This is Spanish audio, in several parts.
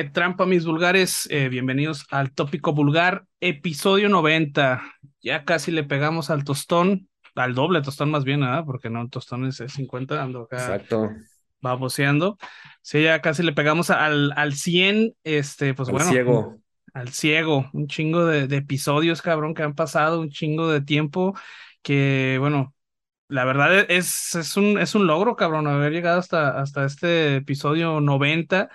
Qué trampa, mis vulgares. Eh, bienvenidos al Tópico Vulgar, episodio 90. Ya casi le pegamos al tostón, al doble tostón más bien, ¿verdad? Porque no, el tostón es 50, ando acá. Exacto. Baboseando. Sí, ya casi le pegamos al, al 100, este, pues Al bueno. ciego. Al ciego. Un chingo de, de episodios, cabrón, que han pasado, un chingo de tiempo que, bueno, la verdad es, es, un, es un logro, cabrón, haber llegado hasta, hasta este episodio 90.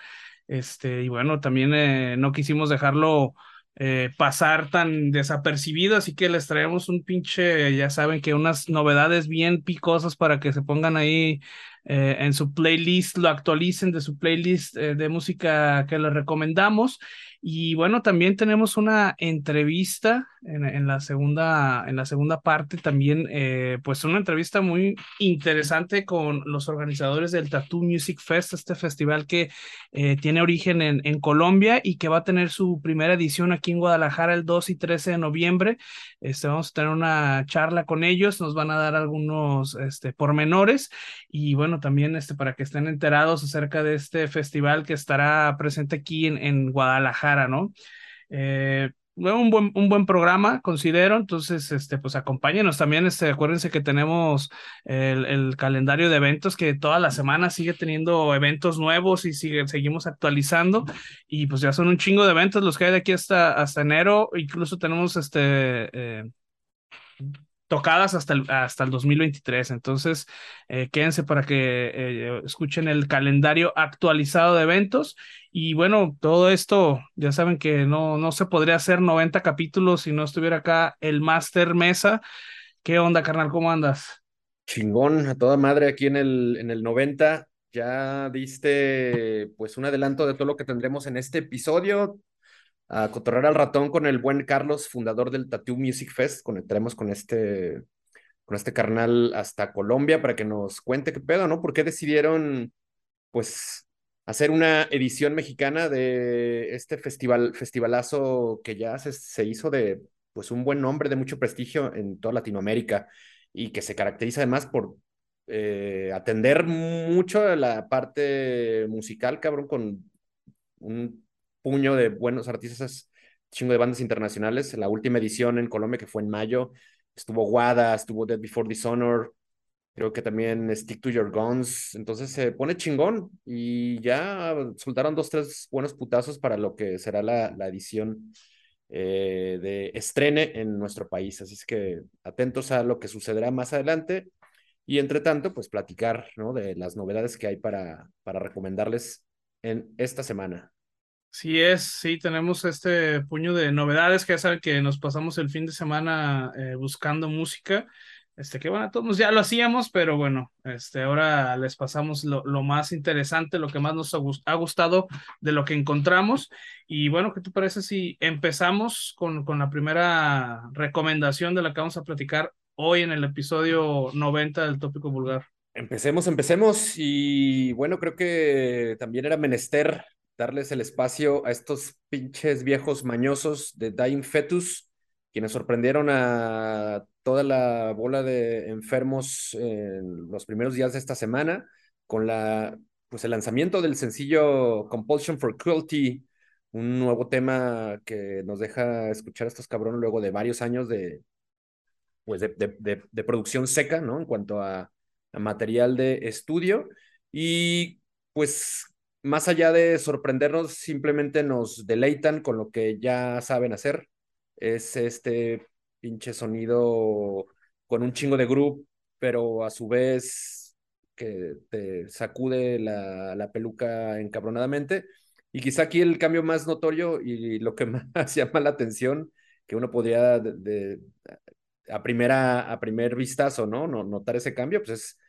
Este, y bueno, también eh, no quisimos dejarlo eh, pasar tan desapercibido, así que les traemos un pinche, ya saben que unas novedades bien picosas para que se pongan ahí eh, en su playlist, lo actualicen de su playlist de música que les recomendamos. Y bueno, también tenemos una entrevista en, en la, segunda, en la segunda parte, también eh, pues una entrevista muy interesante con los organizadores del Tattoo Music Fest, este festival que eh, tiene origen en, en, Colombia y que va a tener su primera edición aquí en Guadalajara el 2 y 13 de noviembre. Este, vamos a tener una charla con ellos, nos van a dar algunos este, pormenores y bueno, también este, para que estén enterados acerca de este festival que estará presente aquí en, en Guadalajara. ¿No? Eh, un buen, un buen programa, considero. Entonces, este, pues acompáñenos también. Este, acuérdense que tenemos el, el, calendario de eventos que toda la semana sigue teniendo eventos nuevos y sigue, seguimos actualizando. Y pues ya son un chingo de eventos los que hay de aquí hasta, hasta enero. Incluso tenemos este. Eh, tocadas hasta el, hasta el 2023. Entonces, eh, quédense para que eh, escuchen el calendario actualizado de eventos. Y bueno, todo esto, ya saben que no, no se podría hacer 90 capítulos si no estuviera acá el Master Mesa. ¿Qué onda, carnal? ¿Cómo andas? Chingón, a toda madre aquí en el, en el 90. Ya diste pues un adelanto de todo lo que tendremos en este episodio a cotorrear al ratón con el buen Carlos, fundador del Tattoo Music Fest. Conectaremos con este, con este carnal hasta Colombia para que nos cuente qué pedo, ¿no? ¿Por qué decidieron, pues, hacer una edición mexicana de este festival, festivalazo que ya se, se hizo de, pues, un buen nombre, de mucho prestigio en toda Latinoamérica y que se caracteriza además por eh, atender mucho la parte musical, cabrón, con un puño de buenos artistas, chingo de bandas internacionales. La última edición en Colombia, que fue en mayo, estuvo Wada, estuvo Dead Before Dishonor, creo que también Stick to Your Guns. Entonces se pone chingón y ya soltaron dos, tres buenos putazos para lo que será la, la edición eh, de estrene en nuestro país. Así es que atentos a lo que sucederá más adelante. Y entre tanto, pues platicar ¿no? de las novedades que hay para, para recomendarles en esta semana. Sí es, sí, tenemos este puño de novedades que ya saben que nos pasamos el fin de semana eh, buscando música. Este, que bueno, todos ya lo hacíamos, pero bueno, este, ahora les pasamos lo, lo más interesante, lo que más nos ha gustado de lo que encontramos. Y bueno, ¿qué te parece si empezamos con, con la primera recomendación de la que vamos a platicar hoy en el episodio 90 del tópico vulgar? Empecemos, empecemos. Y bueno, creo que también era menester darles el espacio a estos pinches viejos mañosos de Dying Fetus, quienes sorprendieron a toda la bola de enfermos en los primeros días de esta semana con pues el lanzamiento del sencillo Compulsion for Cruelty, un nuevo tema que nos deja escuchar a estos cabrones luego de varios años de, pues producción seca, ¿no? En cuanto a, a material de estudio. Y pues más allá de sorprendernos, simplemente nos deleitan con lo que ya saben hacer. Es este pinche sonido con un chingo de groove, pero a su vez que te sacude la, la peluca encabronadamente. Y quizá aquí el cambio más notorio y lo que más llama la atención, que uno podría de, de, a, primera, a primer vistazo, ¿no? Notar ese cambio, pues es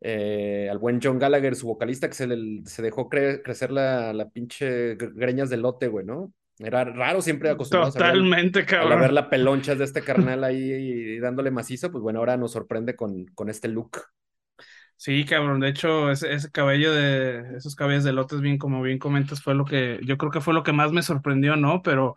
eh, al buen John Gallagher, su vocalista, que se, le, se dejó cre crecer la, la pinche greñas de lote, güey, ¿no? Era raro siempre acostumbrado Totalmente, a ver, cabrón. A ver la pelonchas de este carnal ahí y dándole macizo, pues bueno, ahora nos sorprende con, con este look. Sí, cabrón, de hecho, ese, ese cabello de, esos cabellos de lotes, bien como bien comentas, fue lo que, yo creo que fue lo que más me sorprendió, ¿no? Pero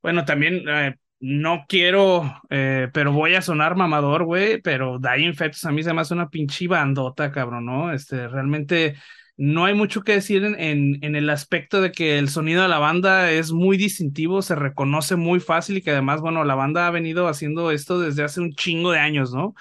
bueno, también eh, no quiero, eh, pero voy a sonar mamador, güey, pero Dying Fetus a mí se me hace una pinche bandota, cabrón, ¿no? Este, realmente no hay mucho que decir en, en, en, el aspecto de que el sonido de la banda es muy distintivo, se reconoce muy fácil y que además, bueno, la banda ha venido haciendo esto desde hace un chingo de años, ¿no?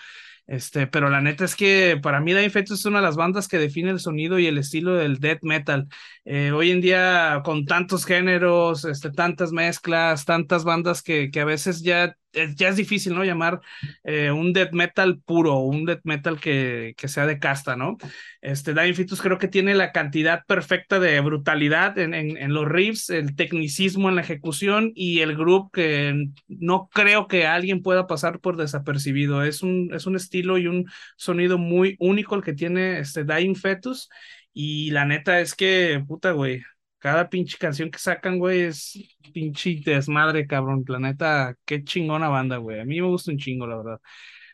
Este, pero la neta es que para mí Dying Fetus es una de las bandas que define el sonido y el estilo del death metal. Eh, hoy en día, con tantos géneros, este, tantas mezclas, tantas bandas que, que a veces ya ya es difícil, ¿no? Llamar eh, un death metal puro, un death metal que, que sea de casta, ¿no? Este, Dying Fetus creo que tiene la cantidad perfecta de brutalidad en, en, en, los riffs, el tecnicismo en la ejecución y el grupo que no creo que alguien pueda pasar por desapercibido. Es un, es un estilo y un sonido muy único el que tiene este Dying Fetus. Y la neta es que, puta, güey, cada pinche canción que sacan, güey, es pinche desmadre, cabrón. La neta, qué chingona banda, güey. A mí me gusta un chingo, la verdad.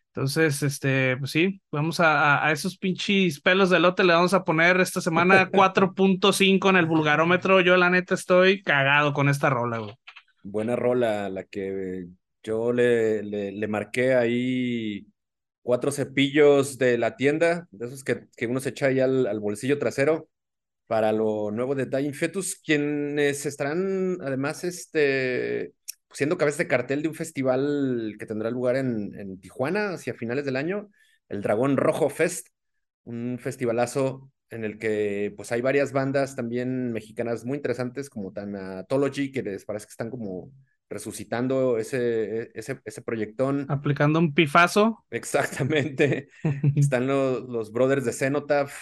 Entonces, este, pues sí, vamos a, a, esos pinches pelos de lote, le vamos a poner esta semana 4.5 en el vulgarómetro. Yo, la neta, estoy cagado con esta rola, güey. Buena rola, la que yo le, le, le marqué ahí cuatro cepillos de la tienda, de esos que, que uno se echa ahí al, al bolsillo trasero para lo nuevo de Dying Fetus, quienes estarán además este, siendo cabeza de cartel de un festival que tendrá lugar en, en Tijuana hacia finales del año, el Dragón Rojo Fest, un festivalazo en el que pues hay varias bandas también mexicanas muy interesantes como Tanatology, que les parece que están como resucitando ese, ese, ese proyectón. Aplicando un pifazo. Exactamente. Están los, los brothers de Cenotaph,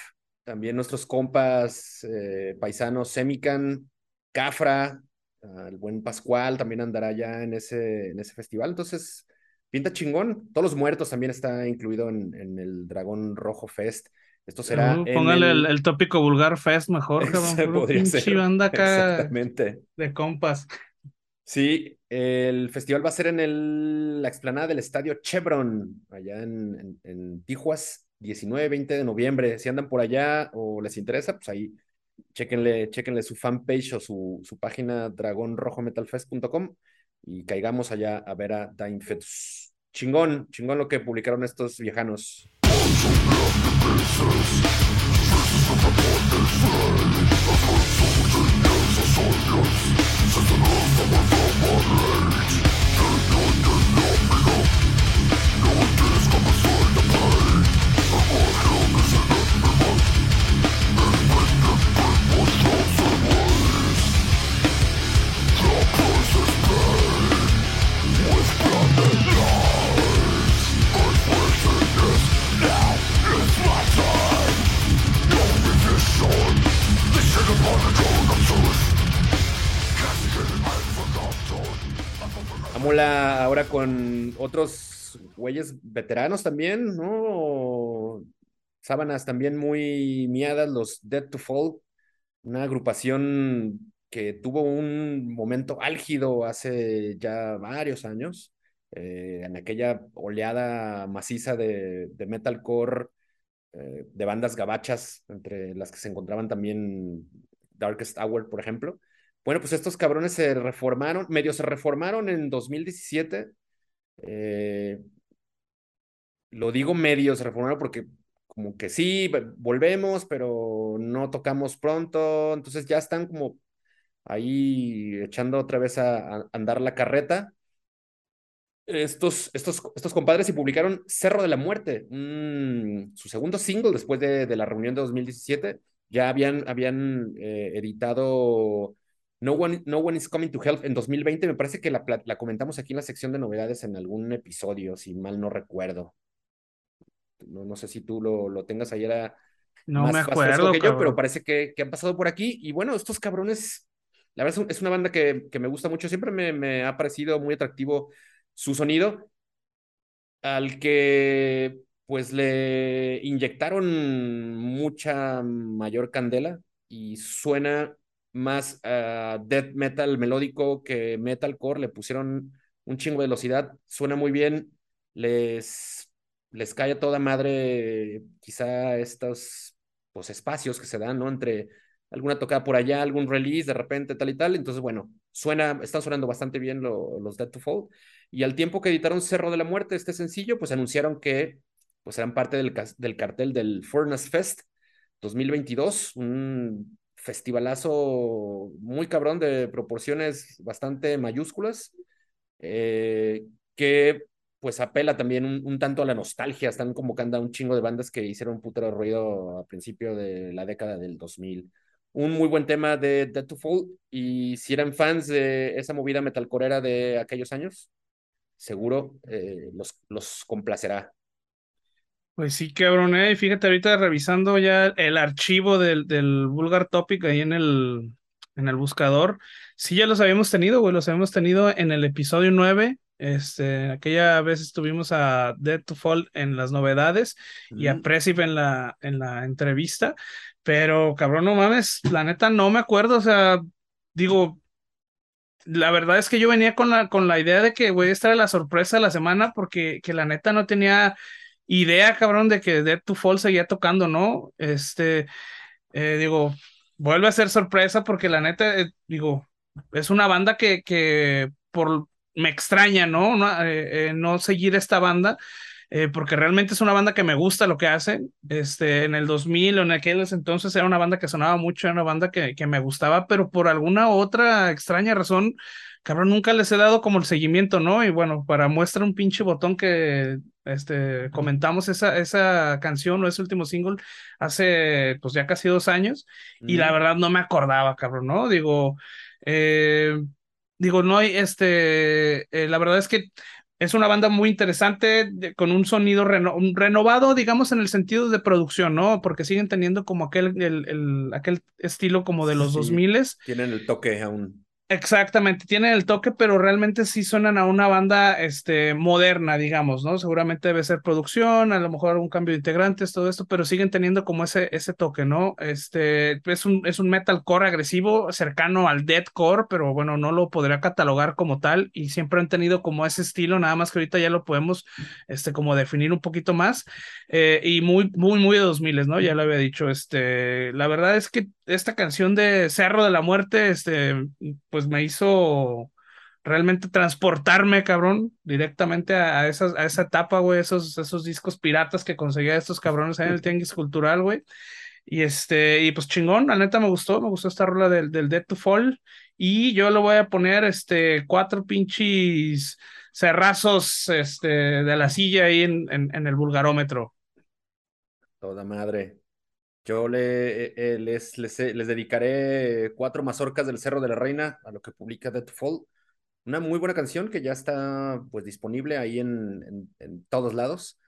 también nuestros compas eh, paisanos Semican, Cafra, uh, el buen Pascual también andará ya en ese, en ese festival. Entonces, pinta chingón. Todos los muertos también está incluido en, en el Dragón Rojo Fest. Esto será. Uh, póngale el... El, el... tópico vulgar fest mejor, cabrón. podría ser. banda acá Exactamente. De compas. Sí, el festival va a ser en el, la explanada del estadio Chevron, allá en, en, en Tijuas. 19, 20 de noviembre. Si andan por allá o les interesa, pues ahí chequenle, chequenle su fanpage o su, su página dragonrojometalfest.com y caigamos allá a ver a Dying Fetus. Chingón, chingón lo que publicaron estos viejanos. Con otros güeyes veteranos también, ¿no? Sábanas también muy miadas, los Dead to Fall, una agrupación que tuvo un momento álgido hace ya varios años, eh, en aquella oleada maciza de, de metalcore, eh, de bandas gabachas, entre las que se encontraban también Darkest Hour, por ejemplo. Bueno, pues estos cabrones se reformaron, medio se reformaron en 2017. Eh, lo digo medio se reformaron porque como que sí, volvemos, pero no tocamos pronto. Entonces ya están como ahí echando otra vez a, andar la carreta. Estos, estos, estos compadres y publicaron Cerro de la Muerte, su segundo single después de, de, la reunión de 2017. Ya habían, habían eh, editado no One, no One is Coming to Help en 2020, me parece que la, la, comentamos aquí en la sección de novedades en algún episodio, si mal no recuerdo. No, no sé si tú lo, lo tengas ahí, era no más me acuerdo, que yo, pero parece que, que, han pasado por aquí. Y bueno, estos cabrones, la verdad es una banda que, que me gusta mucho, siempre me, me ha parecido muy atractivo su sonido, al que pues le inyectaron mucha mayor candela y suena más uh, death metal melódico que metalcore, le pusieron un chingo de velocidad, suena muy bien, les, les cae a toda madre quizá estos pues, espacios que se dan, ¿no? Entre alguna tocada por allá, algún release de repente, tal y tal, entonces bueno, suena, están sonando bastante bien lo, los Dead to Fall, y al tiempo que editaron Cerro de la Muerte, este sencillo, pues anunciaron que pues eran parte del, del cartel del Furnace Fest, 2022, un festivalazo muy cabrón de proporciones bastante mayúsculas, eh, que pues apela también un, tanto a la nostalgia. Están convocando a un chingo de bandas que hicieron un putero ruido a principio de la década del 2000. Un muy buen tema de Dead to Fall. Y si eran fans de esa movida metalcorera de aquellos años, seguro eh, los, los complacerá. Pues sí, cabrón, eh. Fíjate, ahorita revisando ya el archivo del, del Vulgar Topic ahí en el, en el buscador. Sí, ya los habíamos tenido, güey, los habíamos tenido en el episodio 9. Este, aquella vez estuvimos a Dead to Fall en las novedades mm. y a Presiv en la, en la entrevista. Pero, cabrón, no mames, la neta no me acuerdo, o sea, digo, la verdad es que yo venía con la, con la idea de que, güey, esta era la sorpresa de la semana porque que la neta no tenía idea, cabrón, de que Dead to Fall seguía tocando, ¿no? Este, eh, digo, vuelve a ser sorpresa porque la neta, eh, digo, es una banda que, que por, me extraña, ¿no? No, eh, no seguir esta banda. porque realmente es una banda que me gusta lo que hace. Este, en el 2000 o en aquellos entonces era una banda que sonaba mucho, era una banda que, que me gustaba, pero por alguna otra extraña razón cabrón, nunca les he dado como el seguimiento, ¿no? Y bueno, para muestra un pinche botón que este, comentamos esa, esa canción o ese último single hace pues ya casi dos años y la verdad no me acordaba, cabrón, ¿no? Digo, eh, digo, no hay, este, eh, la verdad es que es una banda muy interesante, con un sonido renovado, digamos, en el sentido de producción, ¿no? Porque siguen teniendo como aquel, el, aquel estilo como de los dos miles. Tienen el toque aún. Exactamente, tienen el toque, pero realmente sí suenan a una banda este, moderna, digamos, ¿no? Seguramente debe ser producción, a lo mejor algún cambio de integrantes, todo esto, pero siguen teniendo como ese, ese toque, ¿no? Este, es un, es un metalcore agresivo, cercano al deathcore, pero bueno, no lo podría catalogar como tal y siempre han tenido como ese estilo, nada más que ahorita ya lo podemos, este, como definir un poquito más eh, y muy, muy, muy de 2000, ¿no? Ya lo había dicho, este, la verdad es que esta canción de Cerro de la Muerte, este pues me hizo realmente transportarme, cabrón, directamente a, esas, a esa etapa, güey, esos, esos discos piratas que conseguía estos cabrones en el Tianguis Cultural, güey. Y este, y pues chingón, la neta me gustó, me gustó esta rola del, del Dead to Fall. Y yo le voy a poner este cuatro pinches cerrazos este, de la silla ahí en, en, en el vulgarómetro. Toda madre. Yo le, eh, les, les, les, dedicaré cuatro mazorcas del Cerro de la Reina a lo que publica Dead Fall. Una muy buena canción que ya está pues disponible ahí en, en, en, todos lados.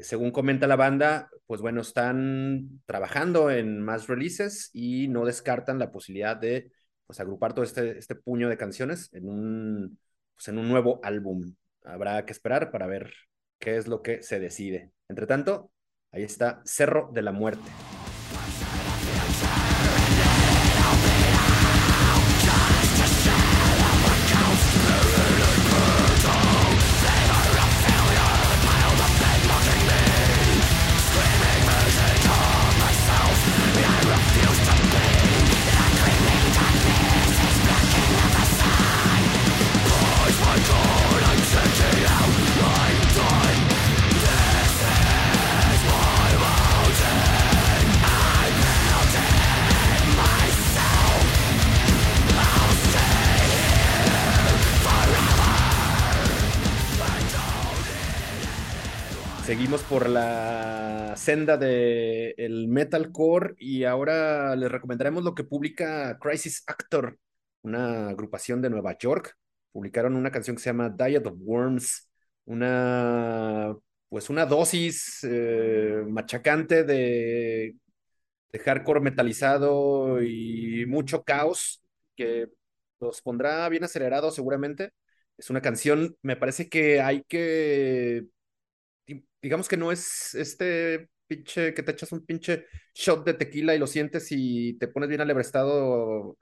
Según comenta la banda, pues bueno, están trabajando en más releases y no descartan la posibilidad de pues agrupar todo este, este puño de canciones en un, pues, en un nuevo álbum. Habrá que esperar para ver qué es lo que se decide. Entre tanto, ahí está Cerro de la Muerte. Seguimos por la senda del el metalcore y ahora les recomendaremos lo que publica Crisis Actor, una agrupación de Nueva York. Publicaron una canción que se llama Diet of Worms, una pues una dosis eh, machacante de, de hardcore metalizado y mucho caos que los pondrá bien acelerados seguramente. Es una canción, me parece que hay que digamos que no es este pinche que te echas un pinche shot de tequila y lo sientes y te pones bien alebrestado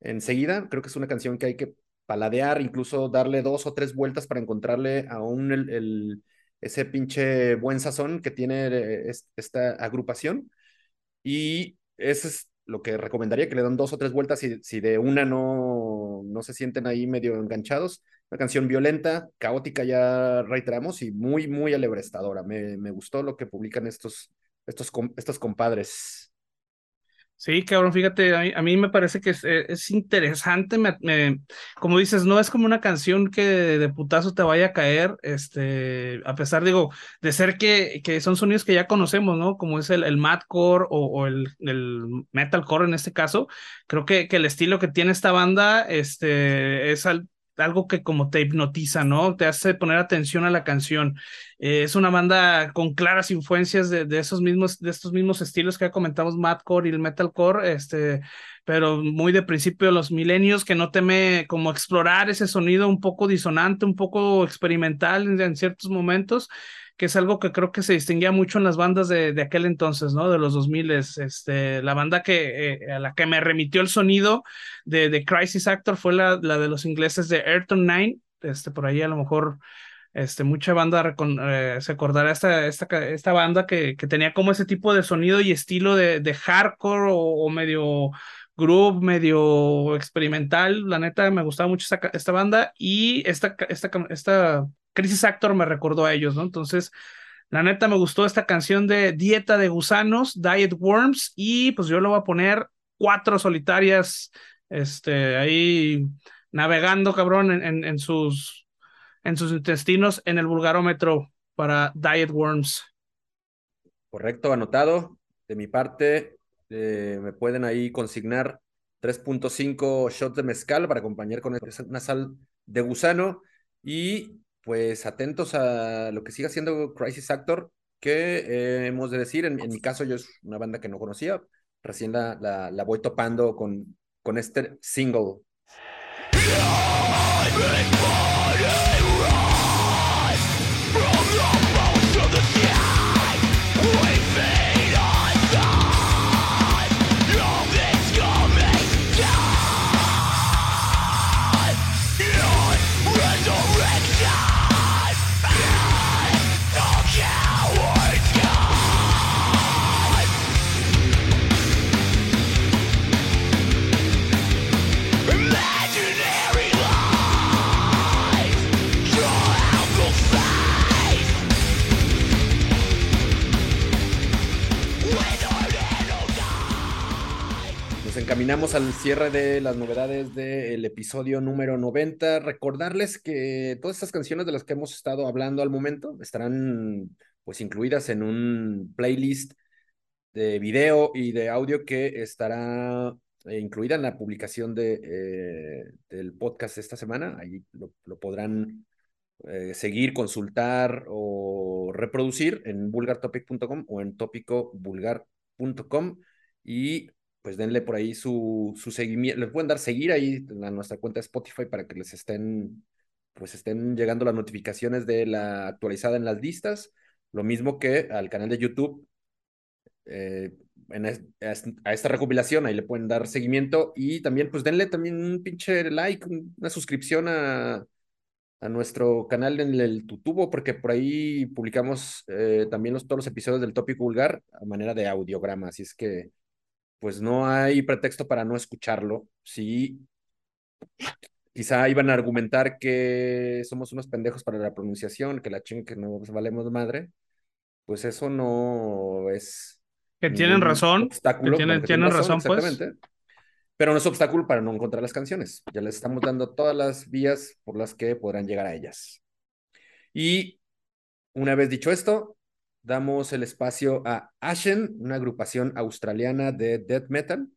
enseguida. Creo que es una canción que hay que paladear, incluso darle dos o tres vueltas para encontrarle aún el, el ese pinche buen sazón que tiene eh, esta agrupación. Y es lo que recomendaría, que le dan dos o tres vueltas si, si de una no, no se sienten ahí medio enganchados una canción violenta, caótica, ya reiteramos, y muy, muy alebrestadora. Me, me gustó lo que publican estos, estos, estos compadres. Sí, cabrón, fíjate, a mí, a mí me parece que es, eh, es interesante, me, me- como dices, no es como una canción que de, putazo te vaya a caer, este, a pesar, digo, de ser que, que son sonidos que ya conocemos, ¿no? Como es el, el madcore o, el, el metalcore en este caso, creo que, que el estilo que tiene esta banda, este, es al- algo que como te hipnotiza, ¿no? Te hace poner atención a la canción. Eh, es una banda con claras influencias de, esos mismos, de estos mismos estilos que ya comentamos, Madcore y el Metalcore, este, pero muy de principio de los milenios, que no teme como explorar ese sonido un poco disonante, un poco experimental en, en ciertos momentos, que es algo que creo que se distinguía mucho en las bandas de, de aquel entonces, ¿no? De los 2000, este, la banda que, eh, a la que me remitió el sonido de, de Crisis Actor fue la, la de los ingleses de Ayrton Nine, este, por ahí a lo mejor este, mucha banda eh, se acordará esta, esta, esta banda que, que, tenía como ese tipo de sonido y estilo de, de hardcore o, o, medio groove, medio experimental. La neta, me gustaba mucho esta, esta banda y esta, esta, esta Crisis Actor me recordó a ellos, ¿no? Entonces, la neta, me gustó esta canción de Dieta de Gusanos, Diet Worms, y pues yo le voy a poner cuatro solitarias, este, ahí navegando, cabrón, en sus en sus intestinos en el vulgarómetro para Diet Worms. Correcto, anotado. De mi parte, eh, me pueden ahí consignar 3.5 shots de mezcal para acompañar con una sal de gusano y pues atentos a lo que siga siendo Crisis Actor, que eh, hemos de decir, en, mi caso yo es una banda que no conocía, recién la, la, la voy topando con, con este single. Encaminamos al cierre de las novedades del episodio número 90. Recordarles que todas estas canciones de las que hemos estado hablando al momento estarán pues incluidas en un playlist de video y de audio que estará eh, incluida en la publicación de, eh, del podcast esta semana. Ahí lo, lo podrán eh, seguir, consultar o reproducir en vulgartopic.com o en topicovulgar.com y pues denle por ahí su, su seguimiento, les pueden dar seguir ahí a nuestra cuenta de Spotify para que les estén, pues estén llegando las notificaciones de la actualizada en las listas, lo mismo que al canal de YouTube, eh, en es, a esta recopilación, ahí le pueden dar seguimiento y también pues denle también un pinche like, una suscripción a, a nuestro canal en el Tutubo, porque por ahí publicamos eh, también los, todos los episodios del tópico vulgar a manera de audiograma, así es que pues no hay pretexto para no escucharlo. Sí, quizá iban a argumentar que somos unos pendejos para la pronunciación, que la ching que no valemos madre. Pues eso no es. Que tienen razón. Obstáculo. Que tienen, tienen razón, razón. Pues. Pero no es obstáculo para no encontrar las canciones. Ya les estamos dando todas las vías por las que podrán llegar a ellas. Y una vez dicho esto, damos el espacio a Ashen, una agrupación australiana de death metal,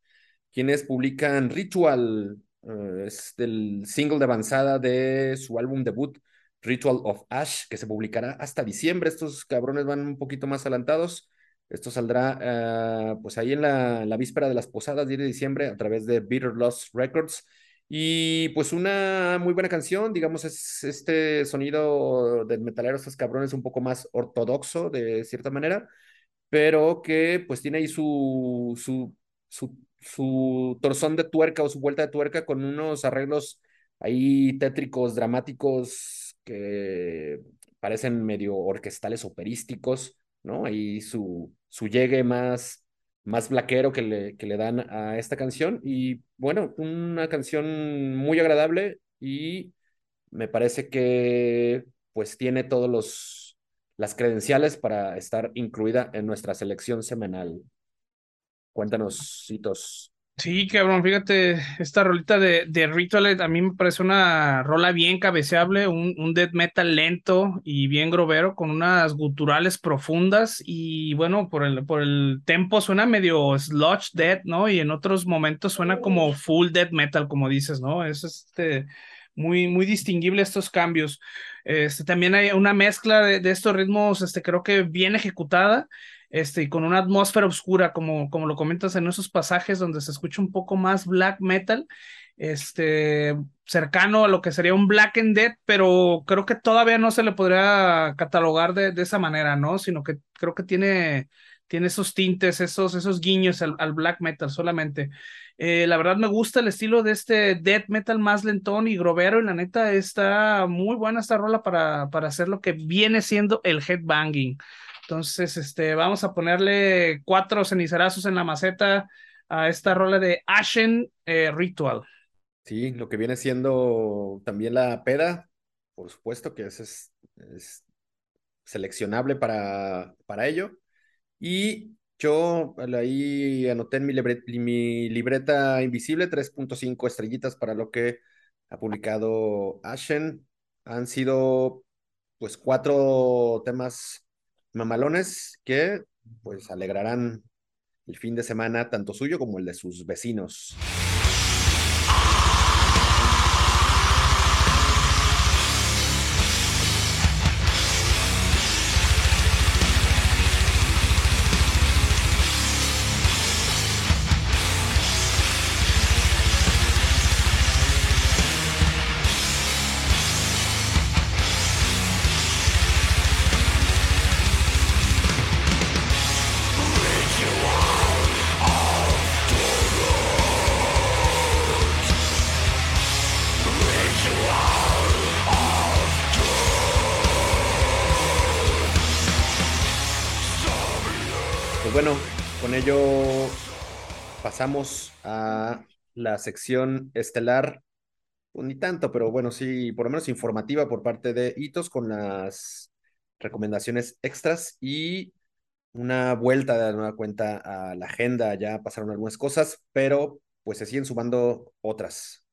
quienes publican Ritual, uh, es del single de avanzada de su álbum debut, Ritual of Ash, que se publicará hasta diciembre. Estos cabrones van un poquito más adelantados. Esto saldrá uh, pues ahí en la, víspera de las posadas, 10 de diciembre, a través de Bitter Lost Records. Y pues una muy buena canción, digamos, es este sonido del metalero, estos cabrones un poco más ortodoxo de cierta manera, pero que pues tiene ahí su, su, su, su torzón de tuerca o su vuelta de tuerca con unos arreglos ahí tétricos, dramáticos, que parecen medio orquestales operísticos, ¿no? Ahí su, su llegue más más blaquero que le, que le dan a esta canción. Y bueno, una canción muy agradable y me parece que pues tiene todos los las credenciales para estar incluida en nuestra selección semanal. Cuéntanos, hitos. Sí, cabrón, fíjate, esta rolita de, de Ritual a mí me parece una rola bien cabeceable, un, un death metal lento y bien grovero, con unas guturales profundas y bueno, por el, por el tempo suena medio sludge death, ¿no? Y en otros momentos suena como full death metal, como dices, ¿no? Es este, muy, muy distinguible estos cambios. Este, también hay una mezcla de, de estos ritmos, este, creo que bien ejecutada este, y con una atmósfera oscura, como, como lo comentas en esos pasajes donde se escucha un poco más black metal, este, cercano a lo que sería un Black and Dead, pero creo que todavía no se le podría catalogar de, de esa manera, ¿no? Sino que creo que tiene, tiene esos tintes, esos, esos guiños al, al black metal solamente. Eh, la verdad me gusta el estilo de este death metal más lentón y grovero y la neta está muy buena esta rola para, para hacer lo que viene siendo el headbanging. Entonces, este, vamos a ponerle cuatro cenicerazos en la maceta a esta rola de Ashen eh, Ritual. Sí, lo que viene siendo también la peda, por supuesto que es, es, seleccionable para, para ello. Y yo ahí anoté en mi, libre, mi libreta invisible 3.5 estrellitas para lo que ha publicado Ashen. Han sido pues cuatro temas mamalones que pues alegrarán el fin de semana tanto suyo como el de sus vecinos. Pasamos a la sección estelar, pues ni tanto, pero bueno, sí, por lo menos informativa por parte de Hitos con las recomendaciones extras y una vuelta de nueva cuenta a la agenda. Ya pasaron algunas cosas, pero pues se siguen sumando otras.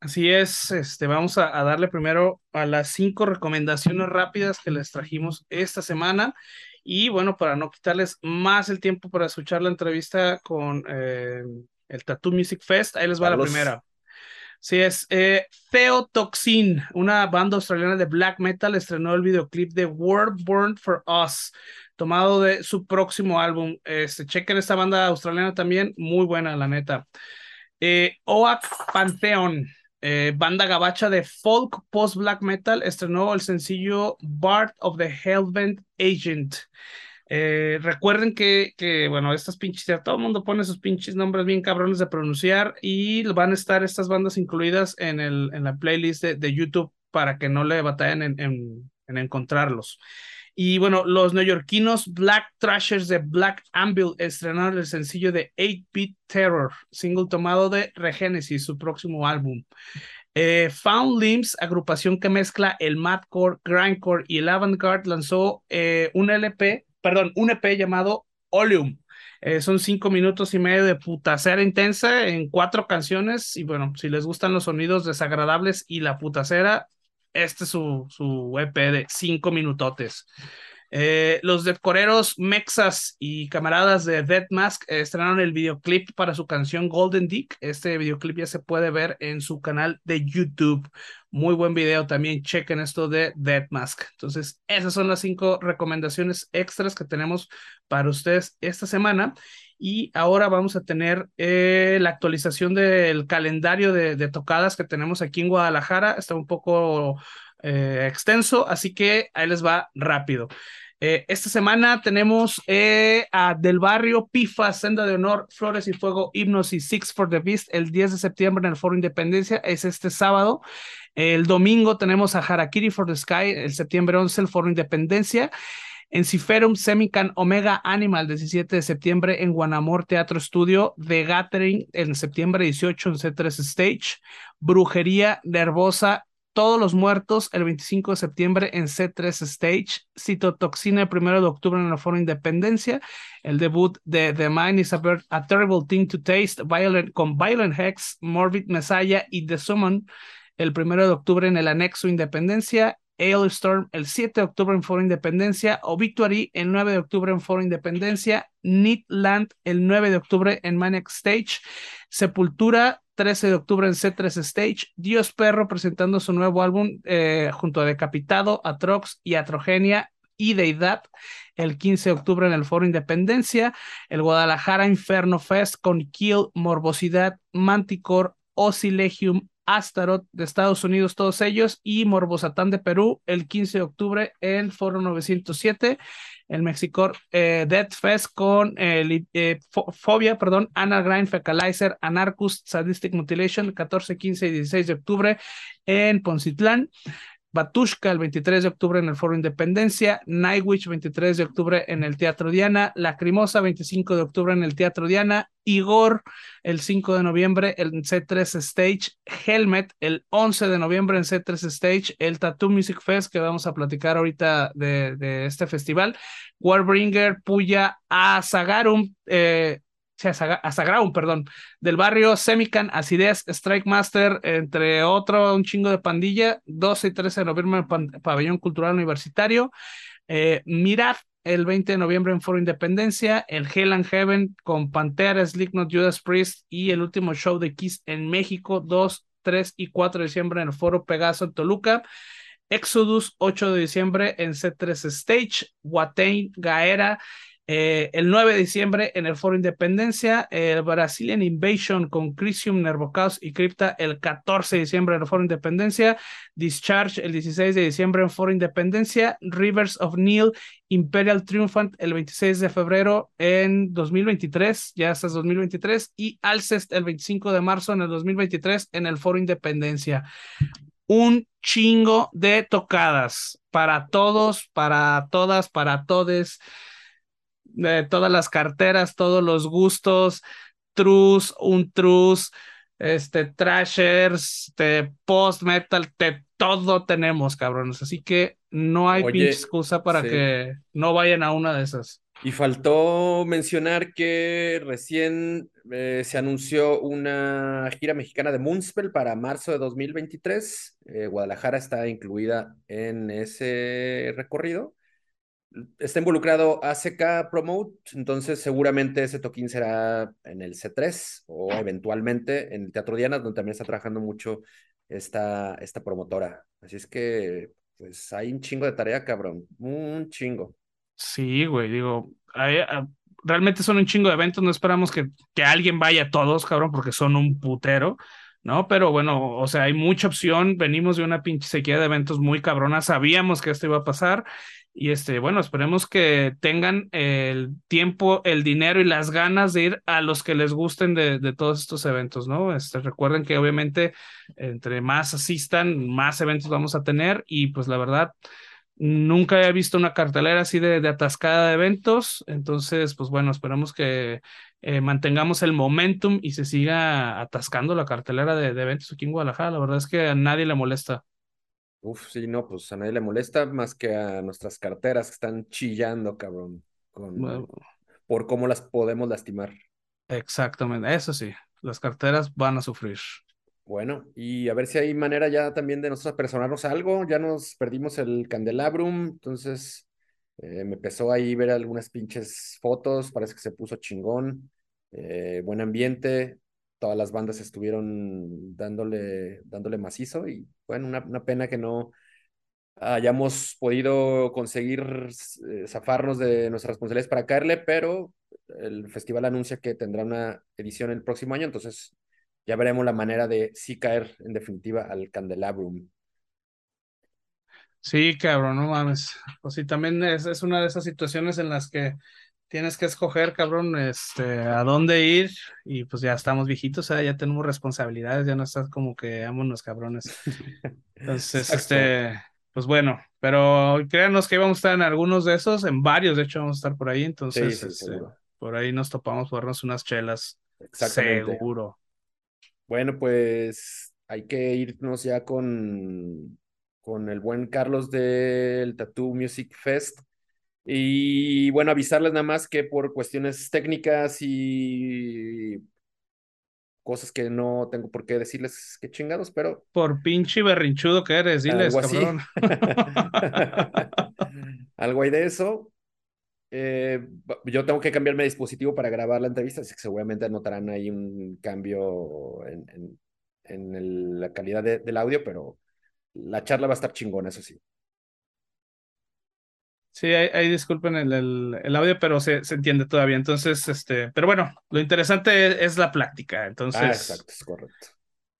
Así es, este, vamos a darle primero a las cinco recomendaciones rápidas que les trajimos esta semana. Y bueno, para no quitarles más el tiempo para escuchar la entrevista con eh, el Tattoo Music Fest, ahí les va Carlos. la primera. Sí, es eh, Theotoxin, una banda australiana de black metal, estrenó el videoclip de World Born for Us, tomado de su próximo álbum. Este, chequen esta banda australiana también, muy buena, la neta. Eh, Oak Pantheon, eh, banda gabacha de folk post black metal, estrenó el sencillo Bart of the Hellbent Agent. Eh, recuerden que, que, bueno, estas pinches, todo el mundo pone sus pinches nombres bien cabrones de pronunciar y van a estar estas bandas incluidas en, el, en la playlist de, de YouTube para que no le batallen en, en, en encontrarlos. Y bueno, los neoyorquinos Black Trashers de Black Anvil estrenaron el sencillo de 8-Bit Terror, single tomado de Regenesis, su próximo álbum. Eh, Found Limbs, agrupación que mezcla el madcore, grindcore y el avant-garde, lanzó eh, un LP, perdón, un EP llamado Oleum. Eh, son cinco minutos y medio de putacera intensa en cuatro canciones. Y bueno, si les gustan los sonidos desagradables y la putacera, este es su, su EP de cinco minutotes. Eh, los decoreros Mexas y camaradas de Dead Mask estrenaron el videoclip para su canción Golden Dick. Este videoclip ya se puede ver en su canal de YouTube. Muy buen video también. Chequen esto de Dead Mask. Entonces, esas son las cinco recomendaciones extras que tenemos para ustedes esta semana. Y ahora vamos a tener eh, la actualización del calendario de, tocadas que tenemos aquí en Guadalajara. Está un poco eh, extenso, así que ahí les va rápido. Eh, esta semana tenemos a Del Barrio, Pifa, Senda de Honor, Flores y Fuego, Himnos y Six for the Beast el 10 de septiembre en el Foro Independencia, es este sábado. El domingo tenemos a Harakiri for the Sky, el septiembre 11, el Foro Independencia. En Ciferum Semican Omega Animal, 17 de septiembre en Guanamor Teatro Estudio, The Gathering en septiembre 18 en C3 Stage, Brujería Nervosa Todos los Muertos el 25 de septiembre en C3 Stage, Citotoxina el 1 de octubre en el Foro Independencia, el debut de The Mind is a, a Terrible Thing to Taste Violent, con Violent Hex, Morbid Messiah y The Summon el 1 de octubre en el Anexo Independencia, Storm el 7 de octubre en Foro Independencia, Obituary el 9 de octubre en Foro Independencia, Land el 9 de octubre en Maniac Stage, Sepultura 13 de octubre en C3 Stage, Dios Perro presentando su nuevo álbum eh, junto a Decapitado, Atrox y Atrogenia y Deidad el 15 de octubre en el Foro Independencia, el Guadalajara Inferno Fest con Kill, Morbosidad, Manticore, Osilegium, Astaroth de Estados Unidos, todos ellos, y Morbosatán de Perú el 15 de octubre en Foro 907, el Mexicor eh, Death Fest con eh, eh Fobia, perdón, Grind Fecalizer, Anarchus, Sadistic Mutilation, 14, 15 y 16 de octubre en Poncitlán. Batushka el 23 de octubre en el Foro Independencia, Nightwitch 23 de octubre en el Teatro Diana, Lacrimosa 25 de octubre en el Teatro Diana, Igor el 5 de noviembre en C3 Stage, Helmet el 11 de noviembre en C3 Stage, el Tattoo Music Fest que vamos a platicar ahorita de, de este festival, Warbringer, Puya, Azagarum, eh, a perdón, del barrio Semican, Acidez, Strike Master, entre otro, un chingo de pandilla, 12 y 13 de noviembre en Pabellón Cultural Universitario, eh, Mirad, el 20 de noviembre en Foro Independencia, el Hell and Heaven con Pantera, Slipknot, Judas Priest y el último show de Kiss en México, 2, 3 y 4 de diciembre en el Foro Pegaso en Toluca. Exodus, 8 de diciembre en C3 Stage, Watain, Gaera, eh, el 9 de diciembre en el Foro Independencia, el Brazilian Invasion con Crisium, Nervocaus y Crypta el 14 de diciembre en el Foro Independencia, Discharge el 16 de diciembre en Foro Independencia, Rivers of Neil, Imperial Triumphant el 26 de febrero en 2023, ya hasta 2023, y Alcest el 25 de marzo en el 2023 en el Foro Independencia. Un chingo de tocadas para todos, para todas, para todes de todas las carteras, todos los gustos, trus, un trus, este, trashers, de post metal, de todo tenemos, cabrones. Así que no hay excusa para que no vayan a una de esas. Y faltó mencionar que recién eh, se anunció una gira mexicana de Moonspell para marzo de 2023. Eh, Guadalajara está incluida en ese recorrido está involucrado ACK Promote, entonces seguramente ese toquín será en el C3 o eventualmente en el Teatro Diana, donde también está trabajando mucho esta, esta promotora. Así es que, pues hay un chingo de tarea, cabrón, un chingo. Sí, güey, digo, ah, realmente son un chingo de eventos, no esperamos que, que alguien vaya a todos, cabrón, porque son un putero. ¿No? Pero bueno, o sea, hay mucha opción, venimos de una pinche sequía de eventos muy cabrona, sabíamos que esto iba a pasar. Y este, bueno, esperemos que tengan el tiempo, el dinero y las ganas de ir a los que les gusten de, todos estos eventos, ¿no? Este, recuerden que obviamente entre más asistan, más eventos vamos a tener. Y pues la verdad, nunca he visto una cartelera así de, de atascada de eventos, entonces pues bueno, esperamos que eh, mantengamos el momentum y se siga atascando la cartelera de, de eventos aquí en Guadalajara, la verdad es que a nadie le molesta. Uf, sí, no, pues a nadie le molesta más que a nuestras carteras que están chillando, cabrón, con, por cómo las podemos lastimar. Exactamente, eso sí, las carteras van a sufrir. Bueno, y a ver si hay manera ya también de nosotros personarnos algo. Ya nos perdimos el candelabrum, entonces eh, me empezó ahí ver algunas pinches fotos, parece que se puso chingón, eh, buen ambiente, todas las bandas estuvieron dándole, dándole macizo y bueno, una, pena que no hayamos podido conseguir eh, zafarnos de nuestras responsabilidades para caerle, pero el festival anuncia que tendrá una edición el próximo año, entonces ya veremos la manera de sí caer en definitiva al Candelabrum. Sí, cabrón, no mames. Pues sí, también es, es una de esas situaciones en las que tienes que escoger, cabrón, este, a dónde ir y pues ya estamos viejitos, ya tenemos responsabilidades, ya no estás como que vámonos, cabrones. Entonces, este, pues bueno, pero créanos que íbamos a estar en algunos de esos, en varios, de hecho vamos a estar por ahí, entonces, este, por ahí nos topamos por darnos unas chelas. Seguro. Bueno, pues hay que irnos ya con, con el buen Carlos del Tattoo Music Fest. Y bueno, avisarles nada más que por cuestiones técnicas y cosas que no tengo por qué decirles qué chingados, pero... Por pinche berrinchudo que eres, diles, algo así. cabrón. algo hay de eso. Eh, yo tengo que cambiarme de dispositivo para grabar la entrevista, así que seguramente notarán ahí un cambio en, en, en el, la calidad de, del audio, pero la charla va a estar chingona, eso sí. Sí, ahí, disculpen el, el, el, audio, pero se, se, entiende todavía. Entonces, este, pero bueno, lo interesante es, es la práctica. Entonces, ah, exacto, es correcto.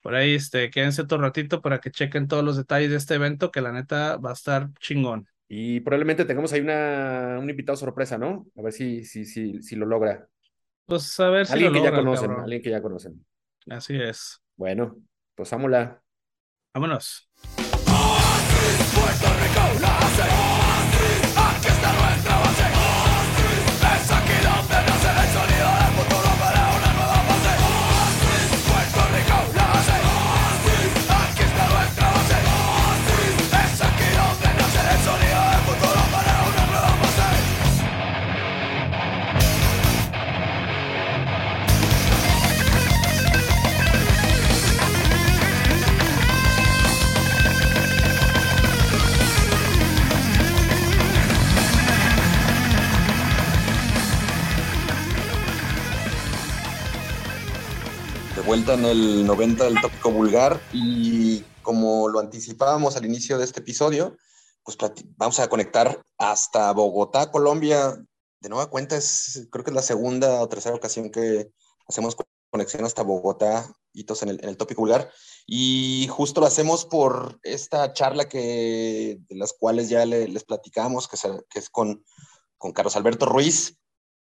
Por ahí, este, quédense otro ratito para que chequen todos los detalles de este evento, que la neta va a estar chingón. Y probablemente tengamos ahí una, un invitado sorpresa, ¿no? A ver si, si, si, si lo logra. Pues a ver si alguien lo que logra, ya conocen, cabrón. alguien que ya conocen. Así es. Bueno, pues vámonos. Vámonos. Vuelta en el 90 del tópico vulgar y como lo anticipábamos al inicio de este episodio, pues vamos a conectar hasta Bogotá, Colombia. De nueva cuenta, es, creo que es la segunda o tercera ocasión que hacemos conexión hasta Bogotá, hitos en el, en el tópico vulgar. Y justo lo hacemos por esta charla que, de las cuales ya le, les platicamos, que, que es con, con Carlos Alberto Ruiz,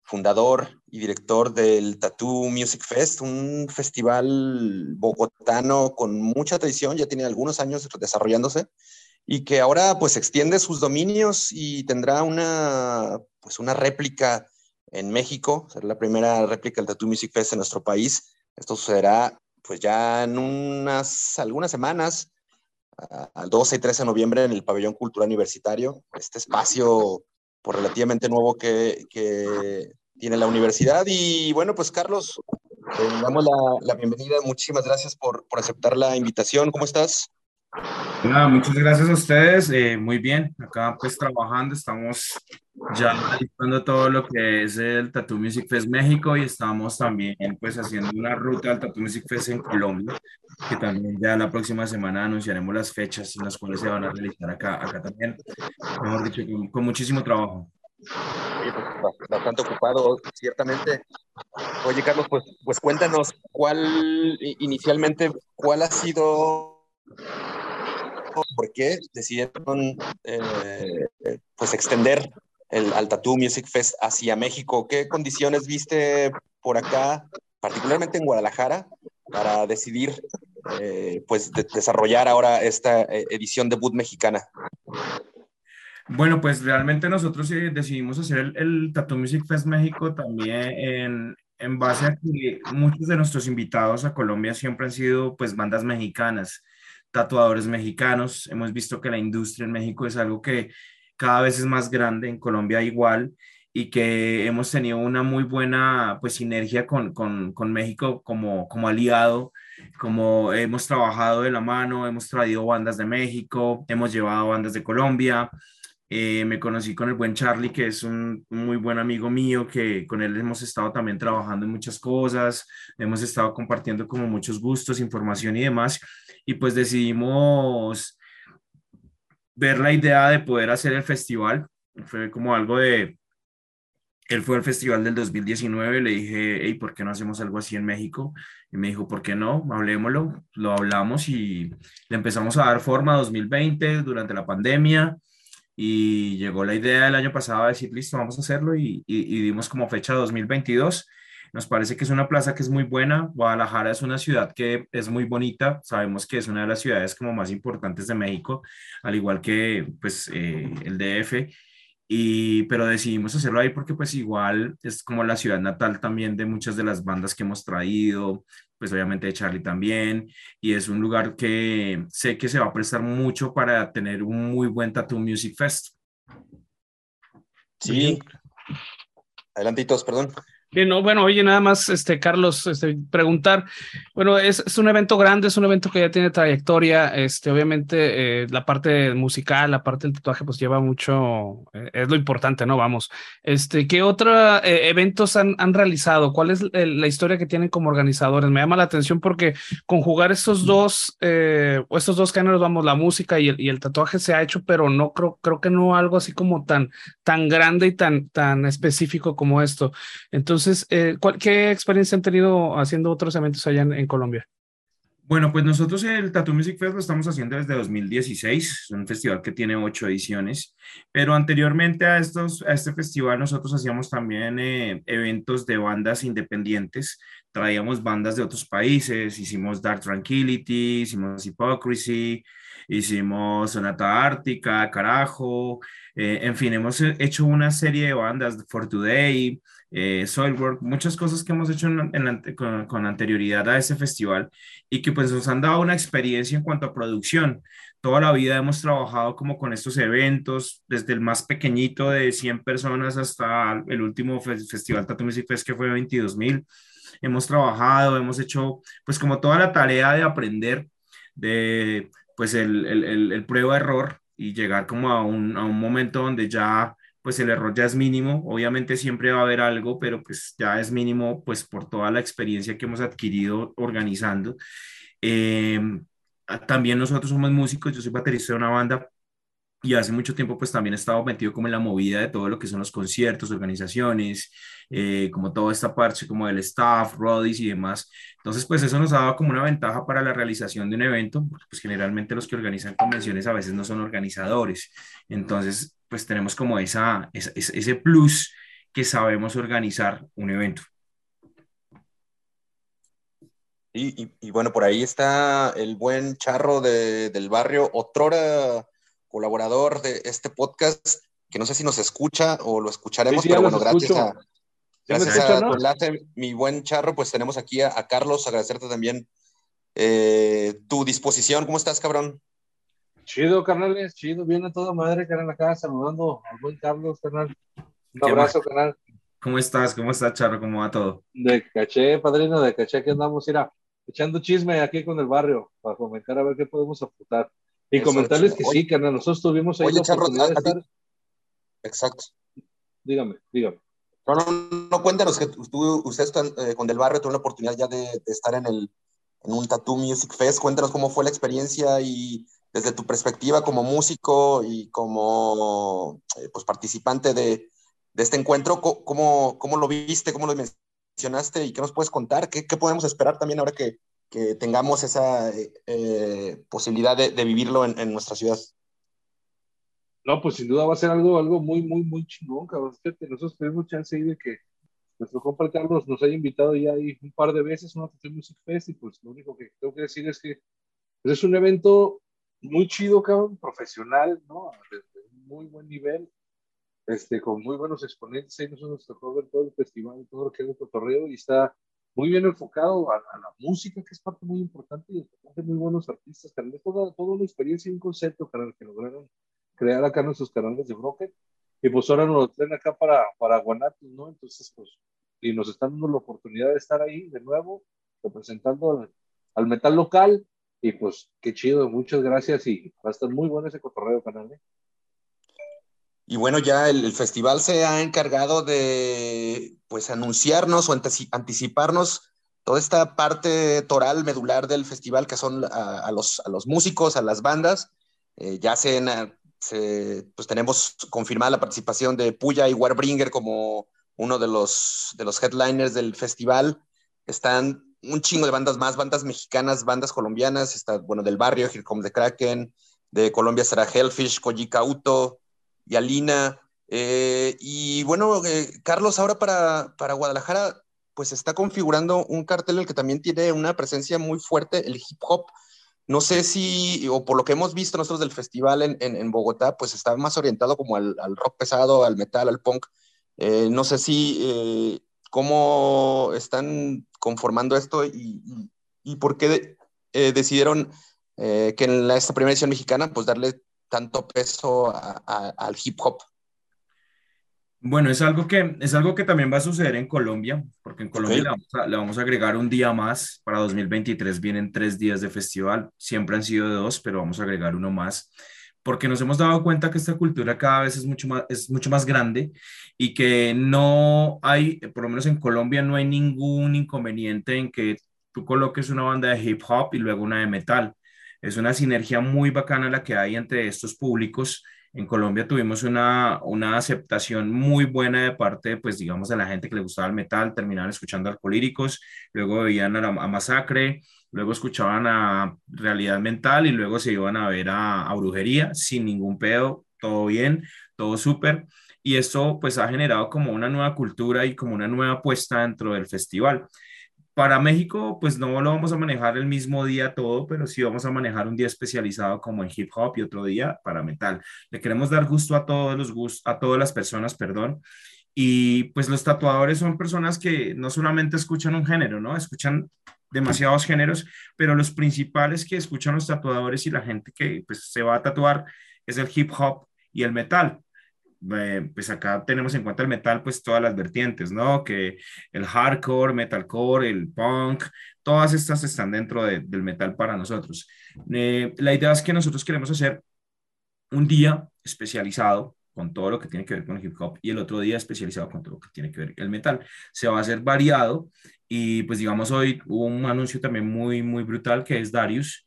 fundador y director del Tattoo Music Fest, un festival bogotano con mucha tradición, ya tiene algunos años desarrollándose y que ahora pues extiende sus dominios y tendrá una pues una réplica en México, será la primera réplica del Tattoo Music Fest en nuestro país. Esto sucederá pues ya en unas algunas semanas, al 12 y 13 de noviembre en el Pabellón Cultural Universitario, este espacio por relativamente nuevo que, que, tiene la universidad. Y bueno, pues Carlos, te damos la, la bienvenida. Muchísimas gracias por, por, aceptar la invitación. ¿Cómo estás? Nada, muchas gracias a ustedes. Eh, muy bien, acá pues trabajando, estamos ya analizando todo lo que es el Tattoo Music Fest México y estamos también pues haciendo una ruta al Tattoo Music Fest en Colombia, que también ya la próxima semana anunciaremos las fechas en las cuales se van a realizar acá, acá también, mejor dicho, con, con muchísimo trabajo. Sí, pues, bastante ocupado, ciertamente. Oye, Carlos, pues, pues cuéntanos cuál, inicialmente, cuál ha sido, por qué decidieron eh, pues extender el, al Tattoo Music Fest hacia México. ¿Qué condiciones viste por acá, particularmente en Guadalajara, para decidir eh, pues de, desarrollar ahora esta eh, edición debut mexicana? Bueno, pues realmente nosotros decidimos hacer el, el, Tattoo Music Fest México también en, en, base a que muchos de nuestros invitados a Colombia siempre han sido pues bandas mexicanas, tatuadores mexicanos. Hemos visto que la industria en México es algo que cada vez es más grande, en Colombia igual, y que hemos tenido una muy buena pues sinergia con, con, con México como, como aliado como hemos trabajado de la mano, hemos traído bandas de México, hemos llevado bandas de Colombia, eh, me conocí con el buen Charlie, que es un, muy buen amigo mío, que con él hemos estado también trabajando en muchas cosas, hemos estado compartiendo como muchos gustos, información y demás, y pues decidimos ver la idea de poder hacer el festival, fue como algo de, él fue al festival del 2019, le dije, hey, ¿por qué no hacemos algo así en México? Y me dijo, ¿por qué no? Hablemoslo, lo hablamos y le empezamos a dar forma 2020 durante la pandemia y llegó la idea el año pasado de decir, listo, vamos a hacerlo y, y, y, dimos como fecha 2022. Nos parece que es una plaza que es muy buena. Guadalajara es una ciudad que es muy bonita. Sabemos que es una de las ciudades como más importantes de México, al igual que pues eh, el DF. Y, pero decidimos hacerlo ahí porque pues igual es como la ciudad natal también de muchas de las bandas que hemos traído, pues obviamente de Charlie también, y es un lugar que sé que se va a prestar mucho para tener un muy buen Tattoo Music Fest. Sí. Adelantitos, perdón. Bien, no, bueno, oye, nada más, este, Carlos, este, preguntar, bueno, es, es, un evento grande, es un evento que ya tiene trayectoria, este, obviamente eh, la parte musical, la parte del tatuaje, pues lleva mucho, eh, es lo importante, ¿no? Vamos, este, ¿qué otros eh, eventos han, han, realizado? ¿Cuál es la historia que tienen como organizadores? Me llama la atención porque conjugar estos dos, eh, estos dos géneros, vamos, la música y el, y el, tatuaje se ha hecho, pero no creo, creo que no algo así como tan, tan grande y tan, tan específico como esto. Entonces, entonces, eh, ¿qué experiencia han tenido haciendo otros eventos allá en, en, Colombia? Bueno, pues nosotros el Tattoo Music Fest lo estamos haciendo desde 2016, es un festival que tiene ocho ediciones, pero anteriormente a, estos, a este festival nosotros hacíamos también eh, eventos de bandas independientes, traíamos bandas de otros países, hicimos Dark Tranquility, hicimos Hypocrisy, hicimos Sonata Ártica, Carajo, eh, en fin, hemos hecho una serie de bandas, For Today, eh, Soilwork, muchas cosas que hemos hecho con, anterioridad a ese festival y que pues nos han dado una experiencia en cuanto a producción. Toda la vida hemos trabajado como con estos eventos, desde el más pequeñito de 100 personas hasta el último festival Tattoo Music Fest que fue 22 mil. Hemos trabajado, hemos hecho pues como toda la tarea de aprender de pues el, el, el, el prueba-error y llegar como a un, a un momento donde ya pues el error ya es mínimo, obviamente siempre va a haber algo, pero pues ya es mínimo pues por toda la experiencia que hemos adquirido organizando. Eh, también nosotros somos músicos, yo soy baterista de una banda y hace mucho tiempo pues también he estado metido como en la movida de todo lo que son los conciertos, organizaciones, eh, como toda esta parte como del staff, rodis y demás. Entonces pues eso nos ha dado como una ventaja para la realización de un evento, porque pues generalmente los que organizan convenciones a veces no son organizadores. Entonces pues tenemos como esa, esa ese plus que sabemos organizar un evento. Y, y, y, bueno, por ahí está el buen charro de, del barrio, otrora colaborador de este podcast, que no sé si nos escucha o lo escucharemos, sí, sí, pero bueno, gracias escucho. a, gracias escucha, a ¿no? enlace, mi buen charro, pues tenemos aquí a, a Carlos, agradecerte también eh, tu disposición. ¿Cómo estás, cabrón? Chido, carnales, chido, bien a toda madre, carnal, acá saludando al buen Carlos, carnal. Un abrazo, carnal. ¿Cómo estás? ¿Cómo estás, Charro? ¿Cómo va todo? De caché, padrino, de caché, que andamos, mira, echando chisme aquí con el barrio, para comentar a ver qué podemos apuntar. Y Eso, comentarles que oye, sí, carnal, nosotros tuvimos ahí oye, la Charro, oportunidad de a, a estar... Exacto. Dígame, dígame. No, no, no, cuéntanos que tú, ustedes eh, con Del Barrio tuvieron la oportunidad ya de, de, estar en, el, en un Tattoo Music Fest. Cuéntanos cómo fue la experiencia y desde tu perspectiva como músico y como eh, pues, participante de, de, este encuentro, ¿cómo, ¿cómo lo viste? ¿Cómo lo mencionaste? ¿Y qué nos puedes contar? ¿Qué, qué podemos esperar también ahora que, que tengamos esa eh, posibilidad de, de vivirlo en, en, nuestra ciudad? No, pues sin duda va a ser algo, algo muy, muy, muy chingón, cabrón. Nosotros tenemos chance ahí de que nuestro compa Carlos nos haya invitado ya ahí un par de veces una Music Fest y pues lo único que tengo que decir es que pues, es un evento muy chido, cabrón, profesional, ¿no? Muy buen nivel, este, con muy buenos exponentes. Ahí nosotros nos tocó ver todo el festival, todo lo que es el cotorreo y está muy bien enfocado a, a, la música, que es parte muy importante y de muy buenos artistas, carnal. Toda, toda una experiencia y un concepto, carnal, que lograron crear acá nuestros canales de Broken. Y pues ahora nos lo traen acá para, para Guanatos, ¿no? Entonces, pues, y nos están dando la oportunidad de estar ahí de nuevo, representando al, al metal local, y pues qué chido, muchas gracias y va a estar muy bueno ese cotorreo, canal. ¿eh? Y bueno, ya el, el, festival se ha encargado de pues anunciarnos o anticiparnos toda esta parte toral, medular del festival, que son a, a los, a los músicos, a las bandas. Eh, ya se, se, pues tenemos confirmada la participación de Puya y Warbringer como uno de los, de los headliners del festival. Están un chingo de bandas más, bandas mexicanas, bandas colombianas, está, bueno, del barrio, Here Comes the Kraken, de Colombia será Hellfish, Koji Kauto, Yalina, eh, y bueno, eh, Carlos, ahora para, para Guadalajara, pues está configurando un cartel el que también tiene una presencia muy fuerte, el hip hop. no sé si, o por lo que hemos visto nosotros del festival en, en, Bogotá, pues está más orientado como al, al rock pesado, al metal, al punk. Eh, no sé si, eh, cómo están conformando esto y, y, y por qué de, eh, decidieron que en la, esta primera edición mexicana, pues darle tanto peso a, a, al hip hop. Bueno, es algo, que, es algo que también va a suceder en Colombia, porque en Colombia okay. le, vamos a, vamos a, agregar un día más. Para 2023 vienen tres días de festival, siempre han sido de dos, pero vamos a agregar uno más, porque nos hemos dado cuenta que esta cultura cada vez es mucho más, es mucho más grande y que no hay, por lo menos en Colombia, no hay ningún inconveniente en que tú coloques una banda de hip hop y luego una de metal. Es una sinergia muy bacana la que hay entre estos públicos en Colombia tuvimos una, una aceptación muy buena de parte, pues digamos, de la gente que le gustaba el metal, terminaban escuchando Alcolíricos, luego veían a, a Masacre, luego escuchaban a Realidad Mental y luego se iban a ver a, Brujería sin ningún pedo, todo bien, todo súper. Y esto pues ha generado como una nueva cultura y como una nueva apuesta dentro del festival. Para México, pues no lo vamos a manejar el mismo día todo, pero sí vamos a manejar un día especializado como en hip hop y otro día para metal. Le queremos dar gusto a todos los gustos, a todas las personas, perdón. Y pues los tatuadores son personas que no solamente escuchan un género, ¿no? Escuchan demasiados géneros, pero los principales que escuchan los tatuadores y la gente que pues se va a tatuar es el hip hop y el metal eh, pues acá tenemos en cuenta el metal, pues todas las vertientes, ¿no? Que el hardcore, metalcore, el punk, todas estas están dentro de, del metal para nosotros. Eh, la idea es que nosotros queremos hacer un día especializado con todo lo que tiene que ver con el hip hop y el otro día especializado con todo lo que tiene que ver el metal. Se va a hacer variado y pues digamos hoy hubo un anuncio también muy, muy brutal que es Darius,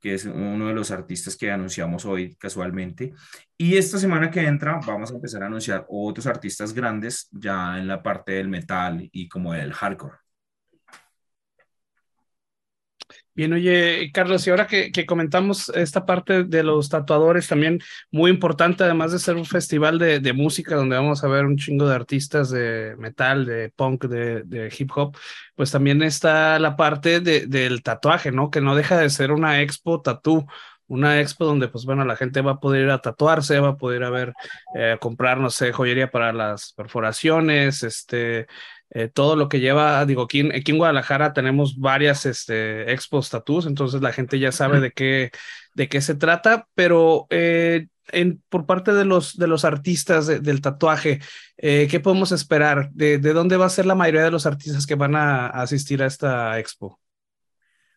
que es uno de los artistas que anunciamos hoy casualmente. Y esta semana que entra vamos a empezar a anunciar otros artistas grandes ya en la parte del metal y como del hardcore. Bien, oye, Carlos, y ahora que, comentamos esta parte de los tatuadores, también muy importante, además de ser un festival de, música donde vamos a ver un chingo de artistas de metal, de punk, de, hip hop, pues también está la parte de, del tatuaje, ¿no? Que no deja de ser una expo tatú una expo donde, pues bueno, la gente va a poder ir a tatuarse, va a poder a ver, eh, comprar, no sé, joyería para las perforaciones, este, eh, todo lo que lleva, digo, aquí en, aquí en, Guadalajara tenemos varias este, expos tatús, entonces la gente ya sabe de qué, de qué se trata, pero eh, en, por parte de los, de los artistas de, del tatuaje, eh, ¿qué podemos esperar? ¿De, ¿De, dónde va a ser la mayoría de los artistas que van a, a asistir a esta expo?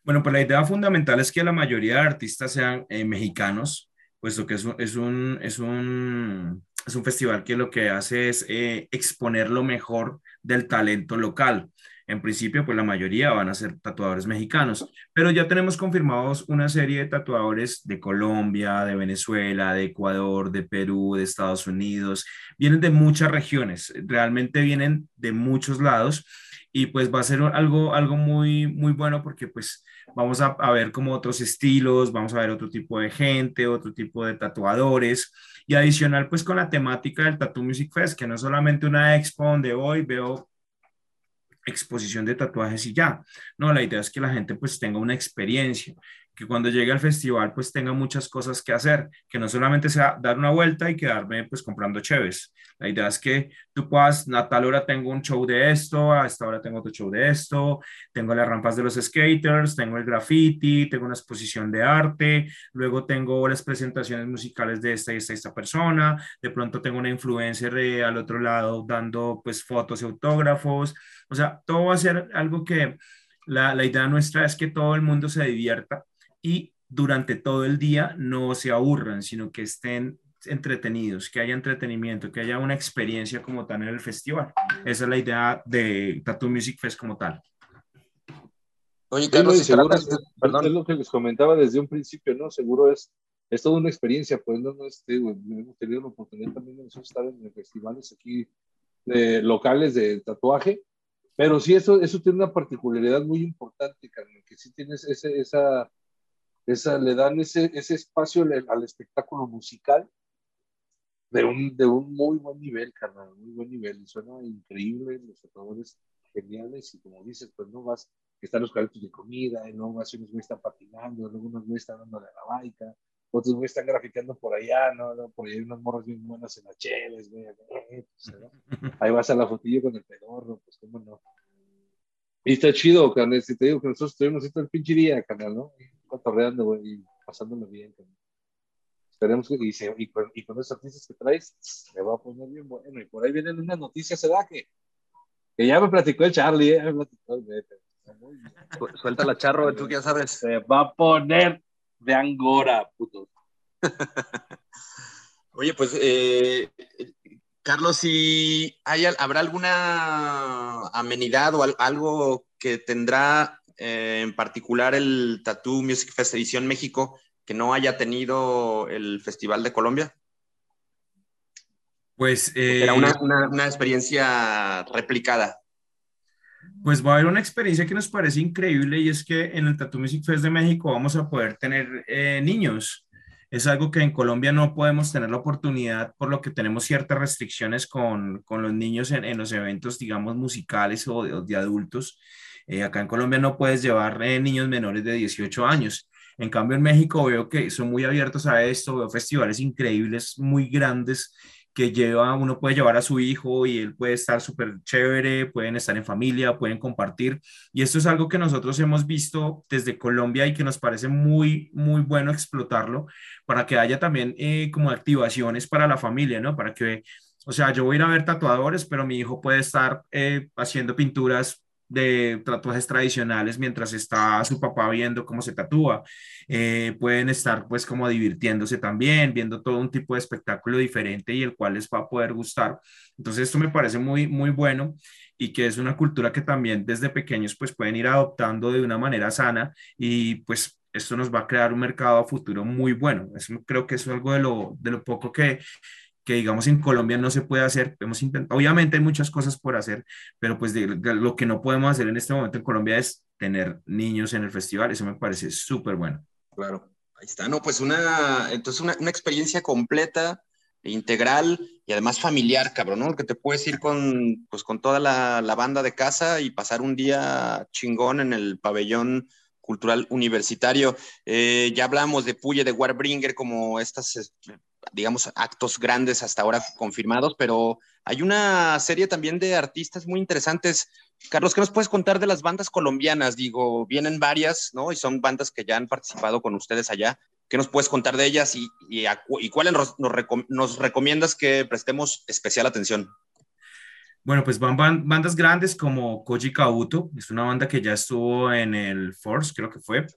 Bueno, pues la idea fundamental es que la mayoría de artistas sean mexicanos, puesto que es un, es un, es un, es un festival que lo que hace es eh, exponer lo mejor del talento local. En principio, pues la mayoría van a ser tatuadores mexicanos, pero ya tenemos confirmados una serie de tatuadores de Colombia, de Venezuela, de Ecuador, de Perú, de Estados Unidos. Vienen de muchas regiones, realmente vienen de muchos lados y pues va a ser algo, algo muy, muy bueno porque pues vamos a, a, ver como otros estilos, vamos a ver otro tipo de gente, otro tipo de tatuadores y adicional pues con la temática del Tattoo Music Fest, que no es solamente una expo donde hoy veo exposición de tatuajes y ya, no, la idea es que la gente pues tenga una experiencia, que cuando llegue al festival pues tenga muchas cosas que hacer, que no solamente sea dar una vuelta y quedarme pues comprando cheves. La idea es que tú puedas, a tal hora tengo un show de esto, a esta hora tengo otro show de esto, tengo las rampas de los skaters, tengo el graffiti, tengo una exposición de arte, luego tengo las presentaciones musicales de esta y esta, esta persona, de pronto tengo una influencer al otro lado dando pues fotos y autógrafos, o sea, todo va a ser algo que la, la idea nuestra es que todo el mundo se divierta y durante todo el día no se aburran, sino que estén entretenidos, que haya entretenimiento, que haya una experiencia como tal en el festival. Esa es la idea de Tattoo Music Fest como tal. Oye, Carlos, sí, seguro es, perdón. es lo que les comentaba desde un principio, ¿no? Seguro es, es toda una experiencia, pues no, no este, hemos tenido la oportunidad también de nosotros estar en festivales aquí de, locales de tatuaje, pero sí, eso, eso tiene una particularidad muy importante, Carmen, que sí tienes ese, esa, esa, le dan ese, ese espacio al, al, espectáculo musical de un, de un muy buen nivel, carnal, muy buen nivel, y suena increíble, los tatuadores geniales, y como dices, pues no vas, que están los carritos de comida, y luego así unos güeyes están patinando, luego unos güeyes están dando de la baica, otros güeyes están graficando por allá, ¿no? ¿no? Por ahí hay unos morros bien buenos en las cheves, güey. eh, pues, ¿no? Ahí vas a la fotillo con el pedorro, pues cómo no. Y está chido, carnal, si te digo que nosotros estuvimos todo el pinche día, carnal, ¿no? Cotorreando, güey, y pasándolo bien. Esperemos que, y, se- y con, y con esos artistas que traes, se va a poner bien bueno. Y por ahí vienen unas noticias, ¿se da que? Que ya me platicó el Charlie, ¿eh? Ya me platicó el Beto. Está muy bien. Su- Suelta la charro, tú que ya sabes. Se va a poner de Angora, puto. Oye, pues, eh, Carlos, si hay, al- habrá alguna amenidad o al- algo que tendrá eh, en particular el Tattoo Music Fest Edición México que no haya tenido el Festival de Colombia? Pues, eh, Era una, una- una experiencia replicada. pues va a haber una experiencia que nos parece increíble y es que en el Tattoo Music Fest de México vamos a poder tener eh, niños. Es algo que en Colombia no podemos tener la oportunidad, por lo que tenemos ciertas restricciones con, con los niños en, en los eventos, digamos, musicales o de, o de adultos. Eh, acá en Colombia no puedes llevar eh, niños menores de 18 años. En cambio, en México veo que son muy abiertos a esto, veo festivales increíbles, muy grandes, que lleva, uno puede llevar a su hijo y él puede estar súper chévere, pueden estar en familia, pueden compartir. Y esto es algo que nosotros hemos visto desde Colombia y que nos parece muy, muy bueno explotarlo para que haya también eh, como activaciones para la familia, ¿no? Para que, o sea, yo voy a ir a ver tatuadores, pero mi hijo puede estar eh, haciendo pinturas de tatuajes tradicionales mientras está su papá viendo cómo se tatúa. Eh, pueden estar pues como divirtiéndose también, viendo todo un tipo de espectáculo diferente y el cual les va a poder gustar. Entonces esto me parece muy, muy bueno y que es una cultura que también desde pequeños pues pueden ir adoptando de una manera sana y pues esto nos va a crear un mercado a futuro muy bueno. Eso, creo que es algo de lo, de lo poco que, que digamos en Colombia no se puede hacer. Hemos intentado, obviamente hay muchas cosas por hacer, pero pues de, de lo que no podemos hacer en este momento en Colombia es tener niños en el festival. Eso me parece súper bueno. Claro. Ahí está, no, pues una, entonces una, una experiencia completa, integral y además familiar, cabrón, ¿no? Que te puedes ir con, pues, con toda la, la banda de casa y pasar un día chingón en el pabellón cultural universitario. Eh, ya hablamos de Puye, de Warbringer, como estas, eh, digamos, actos grandes hasta ahora confirmados, pero hay una serie también de artistas muy interesantes. Carlos, ¿qué nos puedes contar de las bandas colombianas? Digo, vienen varias, ¿no? Y son bandas que ya han participado con ustedes allá. ¿Qué nos puedes contar de ellas y, y, y cuáles nos, recom nos, recomiendas que prestemos especial atención? Bueno, pues van, van, bandas grandes como Koji Kauto, es una banda que ya estuvo en el Force, creo que fue,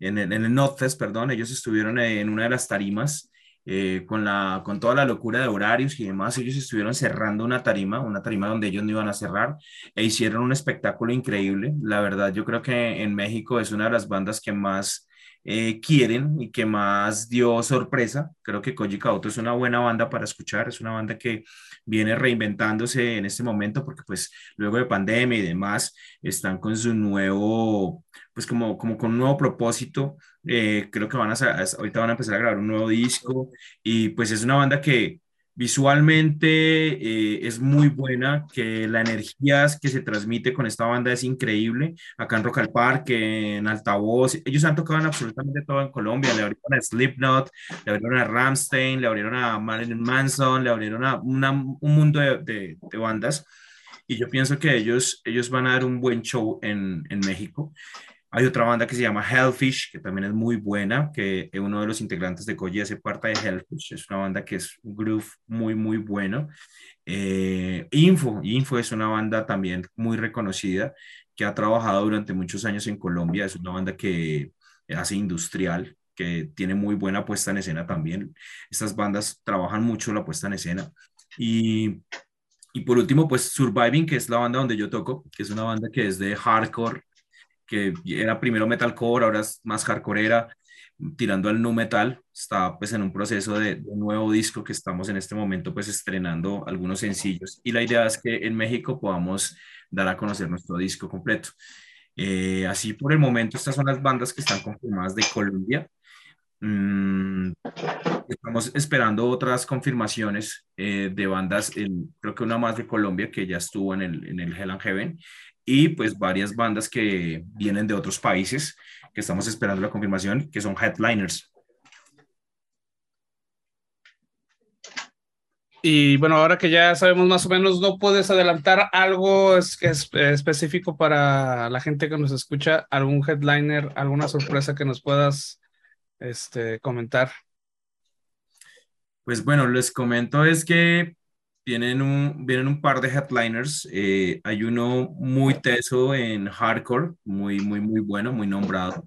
en el, en el perdón, ellos estuvieron en una de las tarimas eh, con, la, con toda la locura de horarios y demás, ellos estuvieron cerrando una tarima, una tarima donde ellos no iban a cerrar, e hicieron un espectáculo increíble. La verdad, yo creo que en México es una de las bandas que más eh, quieren y que más dio sorpresa. Creo que Koji Kauto es una buena banda para escuchar, es una banda que viene reinventándose en este momento porque pues luego de pandemia y demás están con su nuevo, pues como, como con un nuevo propósito. Eh, creo que van a, ahorita van a empezar a grabar un nuevo disco y pues es una banda que visualmente eh, es muy buena, que la energía que se transmite con esta banda es increíble. Acá en Rock al Parque, en Altavoz, ellos han tocado en absolutamente todo en Colombia. Le abrieron a Slipknot, le abrieron a Ramstein, le abrieron a Marilyn Manson, le abrieron a un mundo de, de, de, bandas. Y yo pienso que ellos, ellos van a dar un buen show en, en México. Hay otra banda que se llama Hellfish, que también es muy buena, que uno de los integrantes de Koji hace parte de Hellfish. Es una banda que es un groove muy, muy bueno. Eh, Info, Info es una banda también muy reconocida, que ha trabajado durante muchos años en Colombia. Es una banda que hace industrial, que tiene muy buena puesta en escena también. Estas bandas trabajan mucho la puesta en escena. Y, y por último, pues Surviving, que es la banda donde yo toco, que es una banda que es de hardcore, que era primero metalcore, ahora es más hardcoreera, tirando al nu metal. Está pues en un proceso de, de, un nuevo disco que estamos en este momento pues estrenando algunos sencillos. Y la idea es que en México podamos dar a conocer nuestro disco completo. Eh, así por el momento estas son las bandas que están confirmadas de Colombia. Mm, estamos esperando otras confirmaciones eh, de bandas, el- creo que una más de Colombia que ya estuvo en el, en el Hell and Heaven y pues varias bandas que vienen de otros países que estamos esperando la confirmación, que son headliners. Y bueno, ahora que ya sabemos más o menos, ¿no puedes adelantar algo es- es- específico para la gente que nos escucha? ¿Algún headliner, alguna sorpresa que nos puedas este, comentar? Pues bueno, les comento es que tienen un, vienen un par de headliners. eh, hay uno muy teso en hardcore, muy, muy, muy bueno, muy nombrado.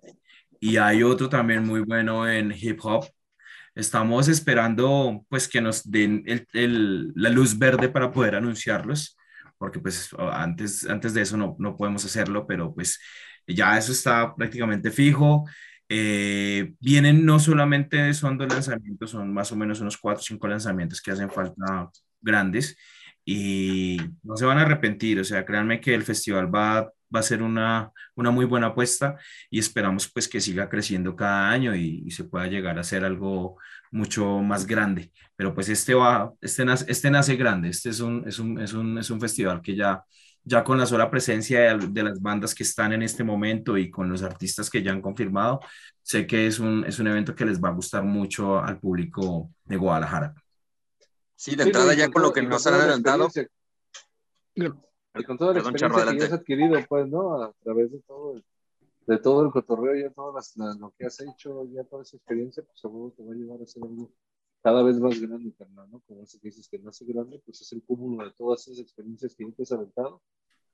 Y hay otro también muy bueno en hip hop. Estamos esperando pues que nos den el- el- la luz verde para poder anunciarlos, porque pues antes, antes de eso no, no podemos hacerlo, pero pues ya eso está prácticamente fijo. Eh, vienen no solamente son dos lanzamientos, son más o menos unos cuatro o cinco lanzamientos que hacen falta grandes y no se van a arrepentir, o sea, créanme que el festival va, va a ser una, una muy buena apuesta y esperamos pues que siga creciendo cada año y, se pueda llegar a ser algo mucho más grande. Pero pues este va, este este nace grande, este es un, es un, es un, es un festival que ya, ya con la sola presencia de, de las bandas que están en este momento y con los artistas que ya han confirmado, sé que es un, es un evento que les va a gustar mucho al público de Guadalajara. Sí, de Sí, entrada ya con lo todo- que nos han adelantado, experiencia- Y con toda la Perdón, Charro, experiencia que has adquirido, pues, ¿no? A través de todo el, de todo el cotorreo, ya todas las, lo que has hecho, ya toda esa experiencia, pues seguro te va a llevar a ser algo cada vez más grande, carnal, ¿no? Como ese que dices que no hace grande, pues es el cúmulo de todas esas experiencias que ya te has aventado,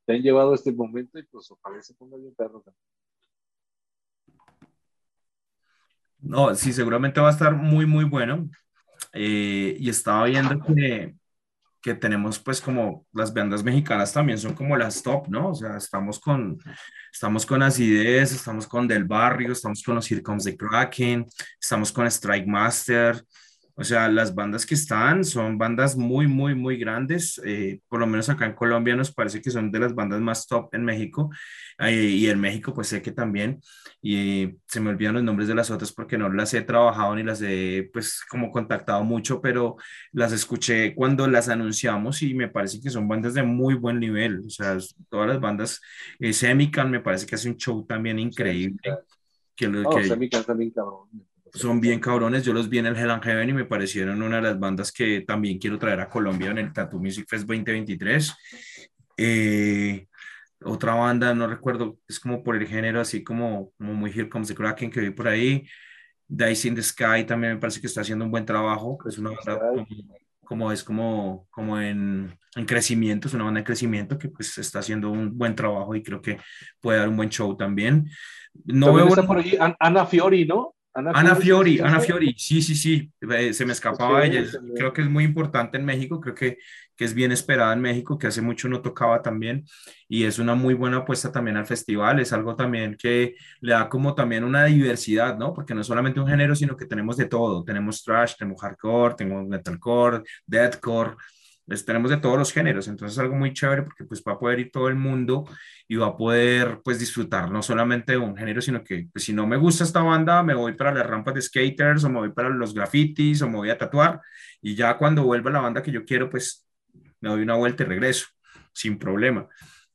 te han llevado a este momento y pues ojalá se ponga bien perro, carnal. No, sí, seguramente va a estar muy, muy bueno. Eh, y estaba viendo que, que tenemos pues como las bandas mexicanas también son como las top, ¿no? O sea, estamos con, estamos con Acidez, estamos con Del Barrio, estamos con los Here Comes the Kraken, estamos con Strike Master. O sea, las bandas que están son bandas muy, muy, muy grandes. eh, por lo menos acá en Colombia nos parece que son de las bandas más top en México. eh, y en México pues sé que también. Y se me olvidan los nombres de las otras porque no las he trabajado ni las he pues como contactado mucho, pero las escuché cuando las anunciamos y me parece que son bandas de muy buen nivel. O sea, todas las bandas, eh, Semican me parece que hace un show también increíble. Que, lo, No, que o sea, mi cantan bien cabrón. Son bien cabrones. Yo los vi en el Hell and Heaven y me parecieron una de las bandas que también quiero traer a Colombia en el Tattoo Music Fest 2023. Eh, otra banda, no recuerdo, es como por el género, así como, como muy Here Comes the Kraken que vi por ahí. Dice in the Sky también me parece que está haciendo un buen trabajo. Es una banda como, como es como, como en, en crecimiento, es una banda de crecimiento que pues está haciendo un buen trabajo y creo que puede dar un buen show también. No También veo está por ahí An- Ana Fiori, ¿no? Ana Fiori, ¿sí Ana? Fiori, sí, sí, sí, eh, se me escapaba ella, también. creo que es muy importante en México, creo que, que es bien esperada en México, que hace mucho no tocaba también, y es una muy buena apuesta también al festival, es algo también que le da como también una diversidad, ¿no? Porque no es solamente un género, sino que tenemos de todo, tenemos trash, tenemos hardcore, tenemos metalcore, deathcore, pues, tenemos de todos los géneros, entonces es algo muy chévere porque pues va a poder ir todo el mundo y va a poder pues disfrutar no solamente de un género, sino que pues, si no me gusta esta banda, me voy para las rampas de skaters o me voy para los grafitis o me voy a tatuar y ya cuando vuelva la banda que yo quiero, pues me doy una vuelta y regreso sin problema.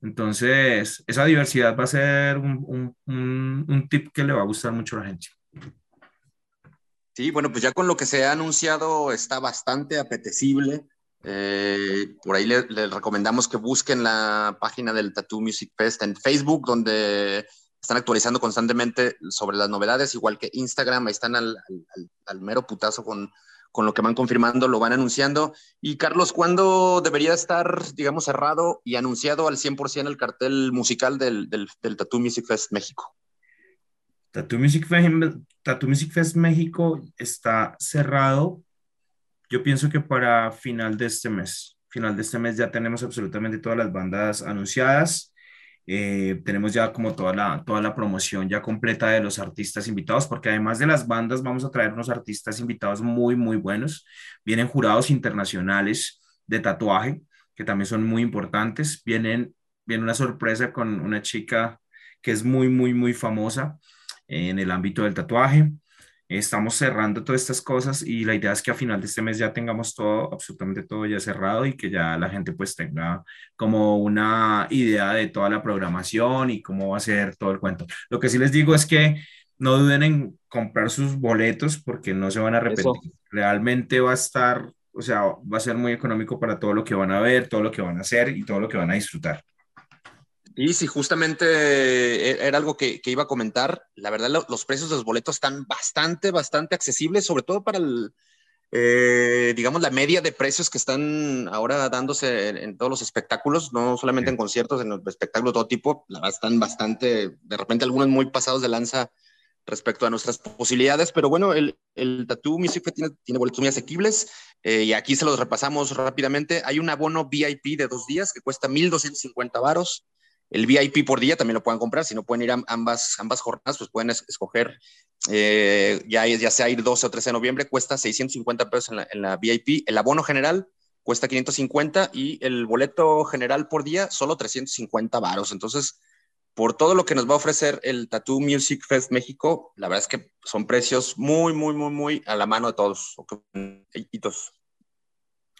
Entonces, esa diversidad va a ser un, un, un, un tip que le va a gustar mucho a la gente. Sí, bueno, pues ya con lo que se ha anunciado está bastante apetecible. Eh, por ahí les le recomendamos que busquen la página del Tattoo Music Fest en Facebook, donde están actualizando constantemente sobre las novedades, igual que Instagram, ahí están al, mero putazo con, con, lo que van confirmando, lo van anunciando. Y Carlos, ¿cuándo debería estar, digamos, cerrado y anunciado al 100% el cartel musical del, del, del Tattoo Music Fest México? Tattoo Music, Fest, Tattoo Music Fest México está cerrado yo pienso que para final de este mes, final de este mes ya tenemos absolutamente todas las bandas anunciadas. Eh, tenemos ya como toda la, toda la promoción ya completa de los artistas invitados, porque además de las bandas vamos a traer unos artistas invitados muy, muy buenos. Vienen jurados internacionales de tatuaje, que también son muy importantes. Vienen, viene una sorpresa con una chica que es muy, muy, muy famosa en el ámbito del tatuaje. Estamos cerrando todas estas cosas y la idea es que a final de este mes ya tengamos todo, absolutamente todo ya cerrado y que ya la gente pues tenga como una idea de toda la programación y cómo va a ser todo el cuento. Lo que sí les digo es que no duden en comprar sus boletos porque no se van a arrepentir. Realmente va a estar, o sea, va a ser muy económico para todo lo que van a ver, todo lo que van a hacer y todo lo que van a disfrutar. Y sí, justamente eh, era algo que, que iba a comentar. La verdad, lo- los precios de los boletos están bastante, bastante accesibles, sobre todo para el, eh, digamos, la media de precios que están ahora dándose en, en todos los espectáculos, no solamente en conciertos, en los espectáculos de todo tipo. La verdad, están bastante, de repente, algunos muy pasados de lanza respecto a nuestras posibilidades, pero bueno, el, el Tattoo Music tiene, tiene boletos muy asequibles eh, y aquí se los repasamos rápidamente. Hay un abono VIP de dos días que cuesta 1.250 varos. El VIP por día también lo pueden comprar, si no pueden ir a ambas, ambas jornadas, pues pueden es- escoger, eh, ya, ya sea ir 12 o 13 de noviembre, cuesta 650 pesos en la, en la VIP. El abono general cuesta 550 y el boleto general por día solo 350 varos. Entonces, por todo lo que nos va a ofrecer el Tattoo Music Fest México, la verdad es que son precios muy, muy, muy, muy a la mano de todos.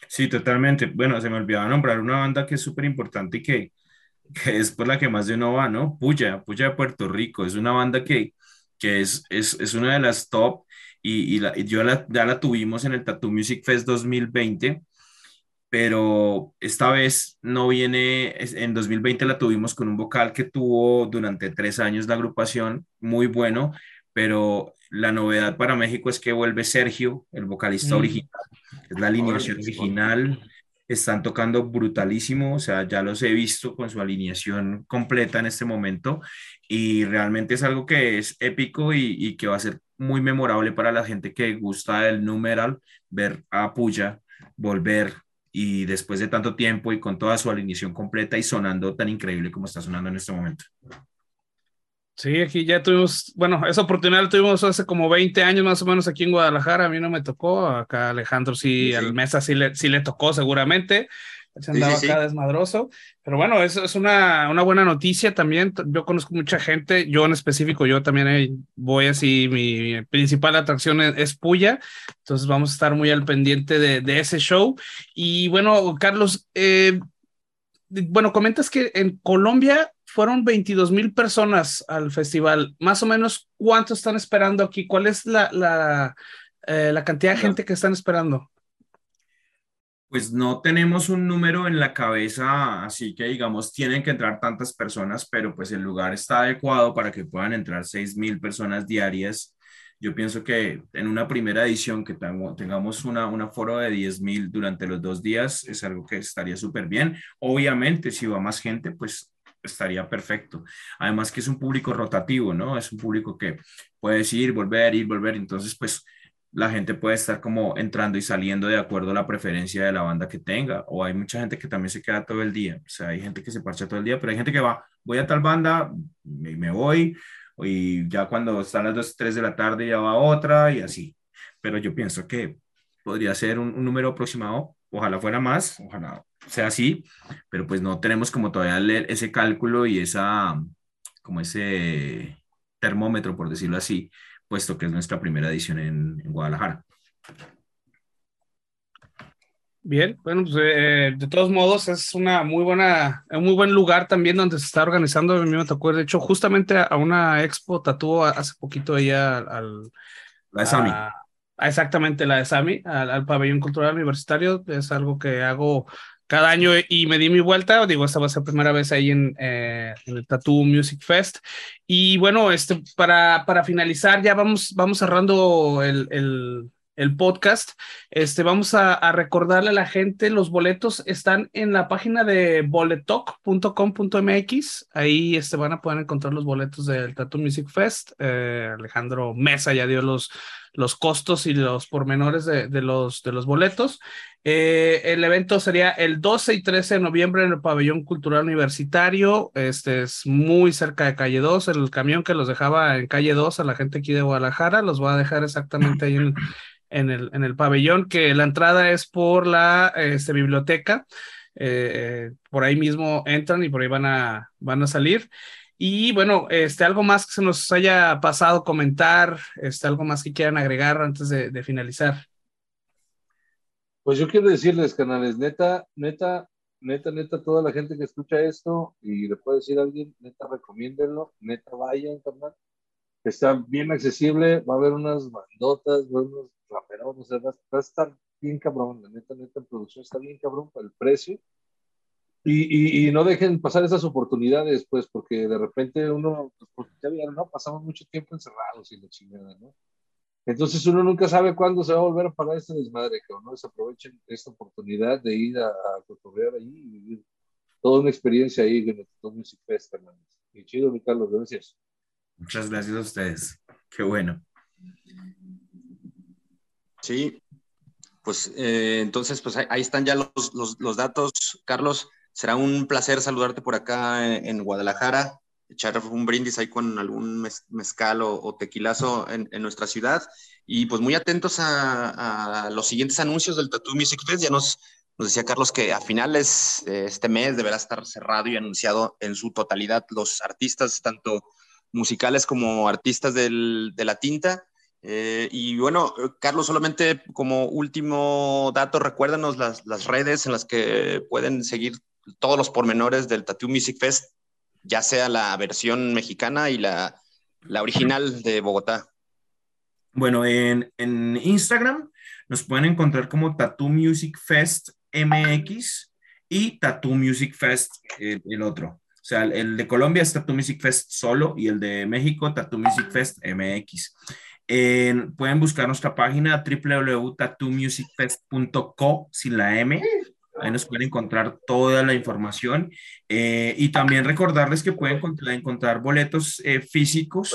Sí, totalmente. Bueno, se me olvidaba nombrar una banda que es súper importante y que, que es por la que más de uno va, ¿no? Puya, Puya de Puerto Rico. Es una banda que, que es, es, es una de las top y, y, la, y yo la, ya la tuvimos en el Tattoo Music Fest 2020, pero esta vez no viene, en 2020 la tuvimos con un vocal que tuvo durante tres años la agrupación, muy bueno, pero la novedad para México es que vuelve Sergio, el vocalista Mm. original, es la alineación original, están tocando brutalísimo, o sea, ya los he visto con su alineación completa en este momento y realmente es algo que es épico y, que va a ser muy memorable para la gente que gusta del numeral, ver a Puya volver y después de tanto tiempo y con toda su alineación completa y sonando tan increíble como está sonando en este momento. Sí, aquí ya tuvimos, bueno, esa oportunidad la tuvimos hace como 20 años más o menos aquí en Guadalajara, a mí no me tocó, acá Alejandro sí, Sí, sí. al Mesa sí le, sí le tocó seguramente, se Sí, andaba sí, sí. acá desmadroso, pero bueno, eso es una, una buena noticia también, yo conozco mucha gente, yo en específico, yo también voy así, mi principal atracción es, es Puya, entonces vamos a estar muy al pendiente de, de ese show, y bueno, Carlos, eh, bueno, comentas que en Colombia fueron 22 mil personas al festival. Más o menos, ¿cuánto están esperando aquí? ¿Cuál es la, la, eh, la cantidad de gente que están esperando? Pues no tenemos un número en la cabeza, así que digamos, tienen que entrar tantas personas, pero pues el lugar está adecuado para que puedan entrar 6 mil personas diarias. Yo pienso que en una primera edición que tengamos una, un aforo de 10 mil durante los dos días es algo que estaría súper bien. Obviamente, si va más gente, pues estaría perfecto. Además que es un público rotativo, ¿no? Es un público que puedes ir, volver, ir, volver. Entonces, pues la gente puede estar como entrando y saliendo de acuerdo a la preferencia de la banda que tenga. O hay mucha gente que también se queda todo el día. O sea, hay gente que se parcha todo el día, pero hay gente que va, voy a tal banda, me, me voy, y ya cuando están las 2, 3 de la tarde ya va otra y así. Pero yo pienso que podría ser un número aproximado. Ojalá fuera más, ojalá sea así, pero pues no tenemos como todavía ese cálculo y esa, como ese termómetro, por decirlo así, puesto que es nuestra primera edición en, en Guadalajara. Bien, bueno, pues, eh, de todos modos es una muy buena, un muy buen lugar también donde se está organizando. A mí me tocó, de hecho, justamente a, una expo tatúo hace poquito ella al, La de Sami. a- a exactamente la de Sami, al, al pabellón cultural universitario. Es algo que hago cada año y me di mi vuelta. Digo, esta va a ser primera vez ahí en, eh, en el Tattoo Music Fest. Y bueno, este, para, para finalizar, ya vamos, vamos cerrando el, el, el podcast. Este, vamos a, recordarle a la gente, los boletos están en la página de boletalk.com.mx. Ahí este, van a poder encontrar los boletos del Tattoo Music Fest. Eh, Alejandro Mesa ya dio los, los costos y los pormenores de, de los, de los boletos. Eh, el evento sería el 12 y 13 de noviembre en el Pabellón Cultural Universitario. Este es muy cerca de Calle 2. El camión que los dejaba en Calle 2 a la gente aquí de Guadalajara los va a dejar exactamente ahí en, en el, en el pabellón, que la entrada es por la este, biblioteca. Eh, por ahí mismo entran y por ahí van a, van a salir. Y bueno, este, algo más que se nos haya pasado comentar, este, algo más que quieran agregar antes de, finalizar. Pues yo quiero decirles, canales, neta, neta, neta, neta, toda la gente que escucha esto y le puede decir a alguien, neta, recomiéndenlo, neta, vayan, carnal. Está bien accesible, va a haber unas bandotas, va a haber unos raperos, o sea, va, a estar bien cabrón, la neta, neta, en producción está bien cabrón para el precio. Y, y, y no dejen pasar esas oportunidades, pues, porque de repente uno, pues, ya vieron, ¿no? Pasamos mucho tiempo encerrados y la chingada, ¿no? Entonces uno nunca sabe cuándo se va a volver a pagar este desmadre, que no desaprovechen esta oportunidad de ir a, a cotorrear ahí y vivir toda una experiencia ahí en el Music Fest, hermanos. Y chido, mi Carlos, gracias. Muchas gracias a ustedes. Qué bueno. Sí, pues eh, entonces, pues ahí, están ya los, los, datos. Carlos, será un placer saludarte por acá en, Guadalajara, echar un brindis ahí con algún mez, mezcal o, tequilazo en, nuestra ciudad. Y pues muy atentos a, a, los siguientes anuncios del Tattoo Music Fest. Ya nos, nos decía Carlos que a finales de este mes deberá estar cerrado y anunciado en su totalidad los artistas, tanto musicales como artistas del, de la tinta. Eh, y bueno, Carlos, solamente como último dato, recuérdanos las, redes en las que pueden seguir todos los pormenores del Tattoo Music Fest, ya sea la versión mexicana y la, original de Bogotá. Bueno, en, Instagram nos pueden encontrar como Tattoo Music Fest MX y Tattoo Music Fest el, el otro. O sea, el, de Colombia es Tattoo Music Fest solo y el de México Tattoo Music Fest MX. Eh, pueden buscar nuestra página www.tattoomusicfest.co sin la M. Ahí nos pueden encontrar toda la información. Eh, y también recordarles que pueden encontrar, encontrar boletos eh, físicos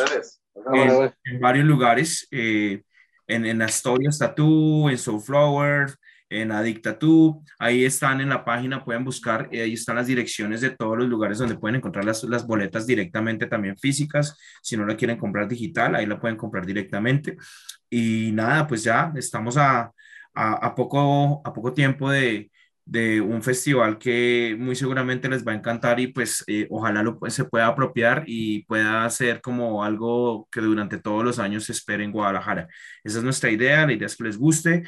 en, en, varios lugares. en, en Astorias Tattoo, en Soulflower, en Adictatú, ahí están en la página, pueden buscar, ahí están las direcciones de todos los lugares donde pueden encontrar las, las boletas directamente también físicas, si no la quieren comprar digital, ahí la pueden comprar directamente. Y nada, pues ya estamos a, a, poco, a poco tiempo de, de un festival que muy seguramente les va a encantar y pues eh, ojalá lo, se pueda apropiar y pueda ser como algo que durante todos los años se espere en Guadalajara. Esa es nuestra idea, la idea es que les guste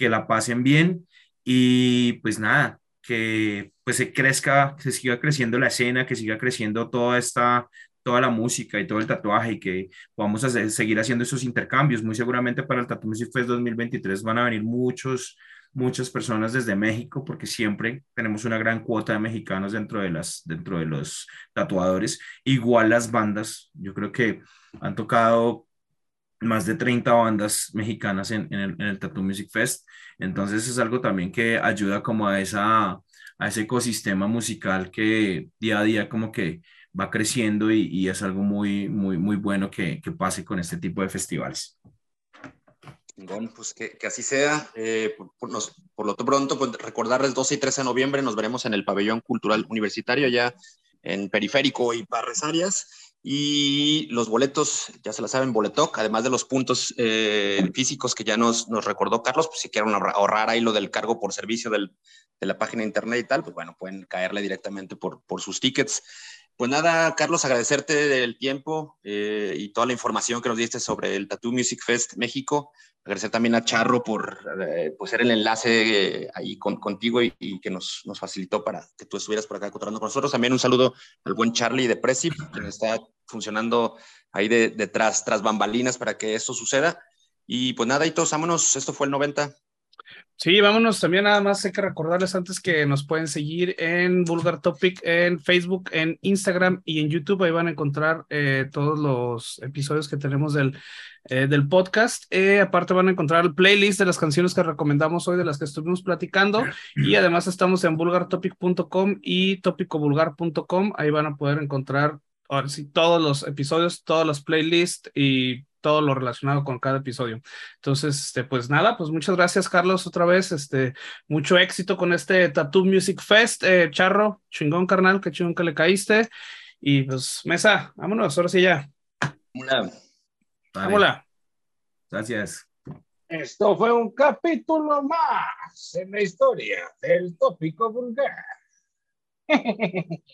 que la pasen bien y pues nada, que pues se crezca, que siga creciendo la escena, que siga creciendo toda esta, toda la música y todo el tatuaje y que podamos hacer, seguir haciendo esos intercambios. Muy seguramente para el Tattoo Music Fest 2023 van a venir muchos, muchas personas desde México porque siempre tenemos una gran cuota de mexicanos dentro de, las, dentro de los tatuadores. Igual las bandas, yo creo que han tocado más de 30 bandas mexicanas en, en, el, en, el, Tattoo Music Fest. Entonces es algo también que ayuda como a, esa, a ese ecosistema musical que día a día como que va creciendo y, y es algo muy, muy, muy bueno que, que, pase con este tipo de festivales. Bueno, pues que, que así sea. Eh, por, por, nos, por, lo pronto, pues recordarles 12 y 13 de noviembre nos veremos en el Pabellón Cultural Universitario allá en Periférico y Parres Arias. Y los boletos, ya se la saben, Boletoc, además de los puntos eh, físicos que ya nos, nos, recordó Carlos, pues si quieren ahorrar ahí lo del cargo por servicio del, de la página internet y tal, pues bueno, pueden caerle directamente por, por sus tickets. Pues nada, Carlos, agradecerte el tiempo eh, y toda la información que nos diste sobre el Tattoo Music Fest México. Agradecer también a Charro por eh, pues ser el enlace eh, ahí con, contigo y, que nos, nos facilitó para que tú estuvieras por acá cotorando con nosotros. También un saludo al buen Charlie de Presip, que está funcionando ahí de, detrás, tras bambalinas para que esto suceda. Y pues nada, y todos vámonos. Esto fue el 90. Sí, vámonos. También nada más hay que recordarles antes que nos pueden seguir en Vulgar Topic, en Facebook, en Instagram y en YouTube. Ahí van a encontrar eh, todos los episodios que tenemos del, eh, del podcast. Eh, aparte van a encontrar el playlist de las canciones que recomendamos hoy, de las que estuvimos platicando. Y además estamos en vulgartopic.com y topicovulgar.com. Ahí van a poder encontrar ahora sí, todos los episodios, todos los playlists y todo lo relacionado con cada episodio. Entonces, este, pues nada, pues muchas gracias, Carlos, otra vez. Este, mucho éxito con este Tattoo Music Fest. Eh, Charro, chingón, carnal, qué chingón que le caíste. Y pues, mesa, vámonos, ahora sí ya. Hola. Vámonos. Gracias. Esto fue un capítulo más en la historia del tópico vulgar.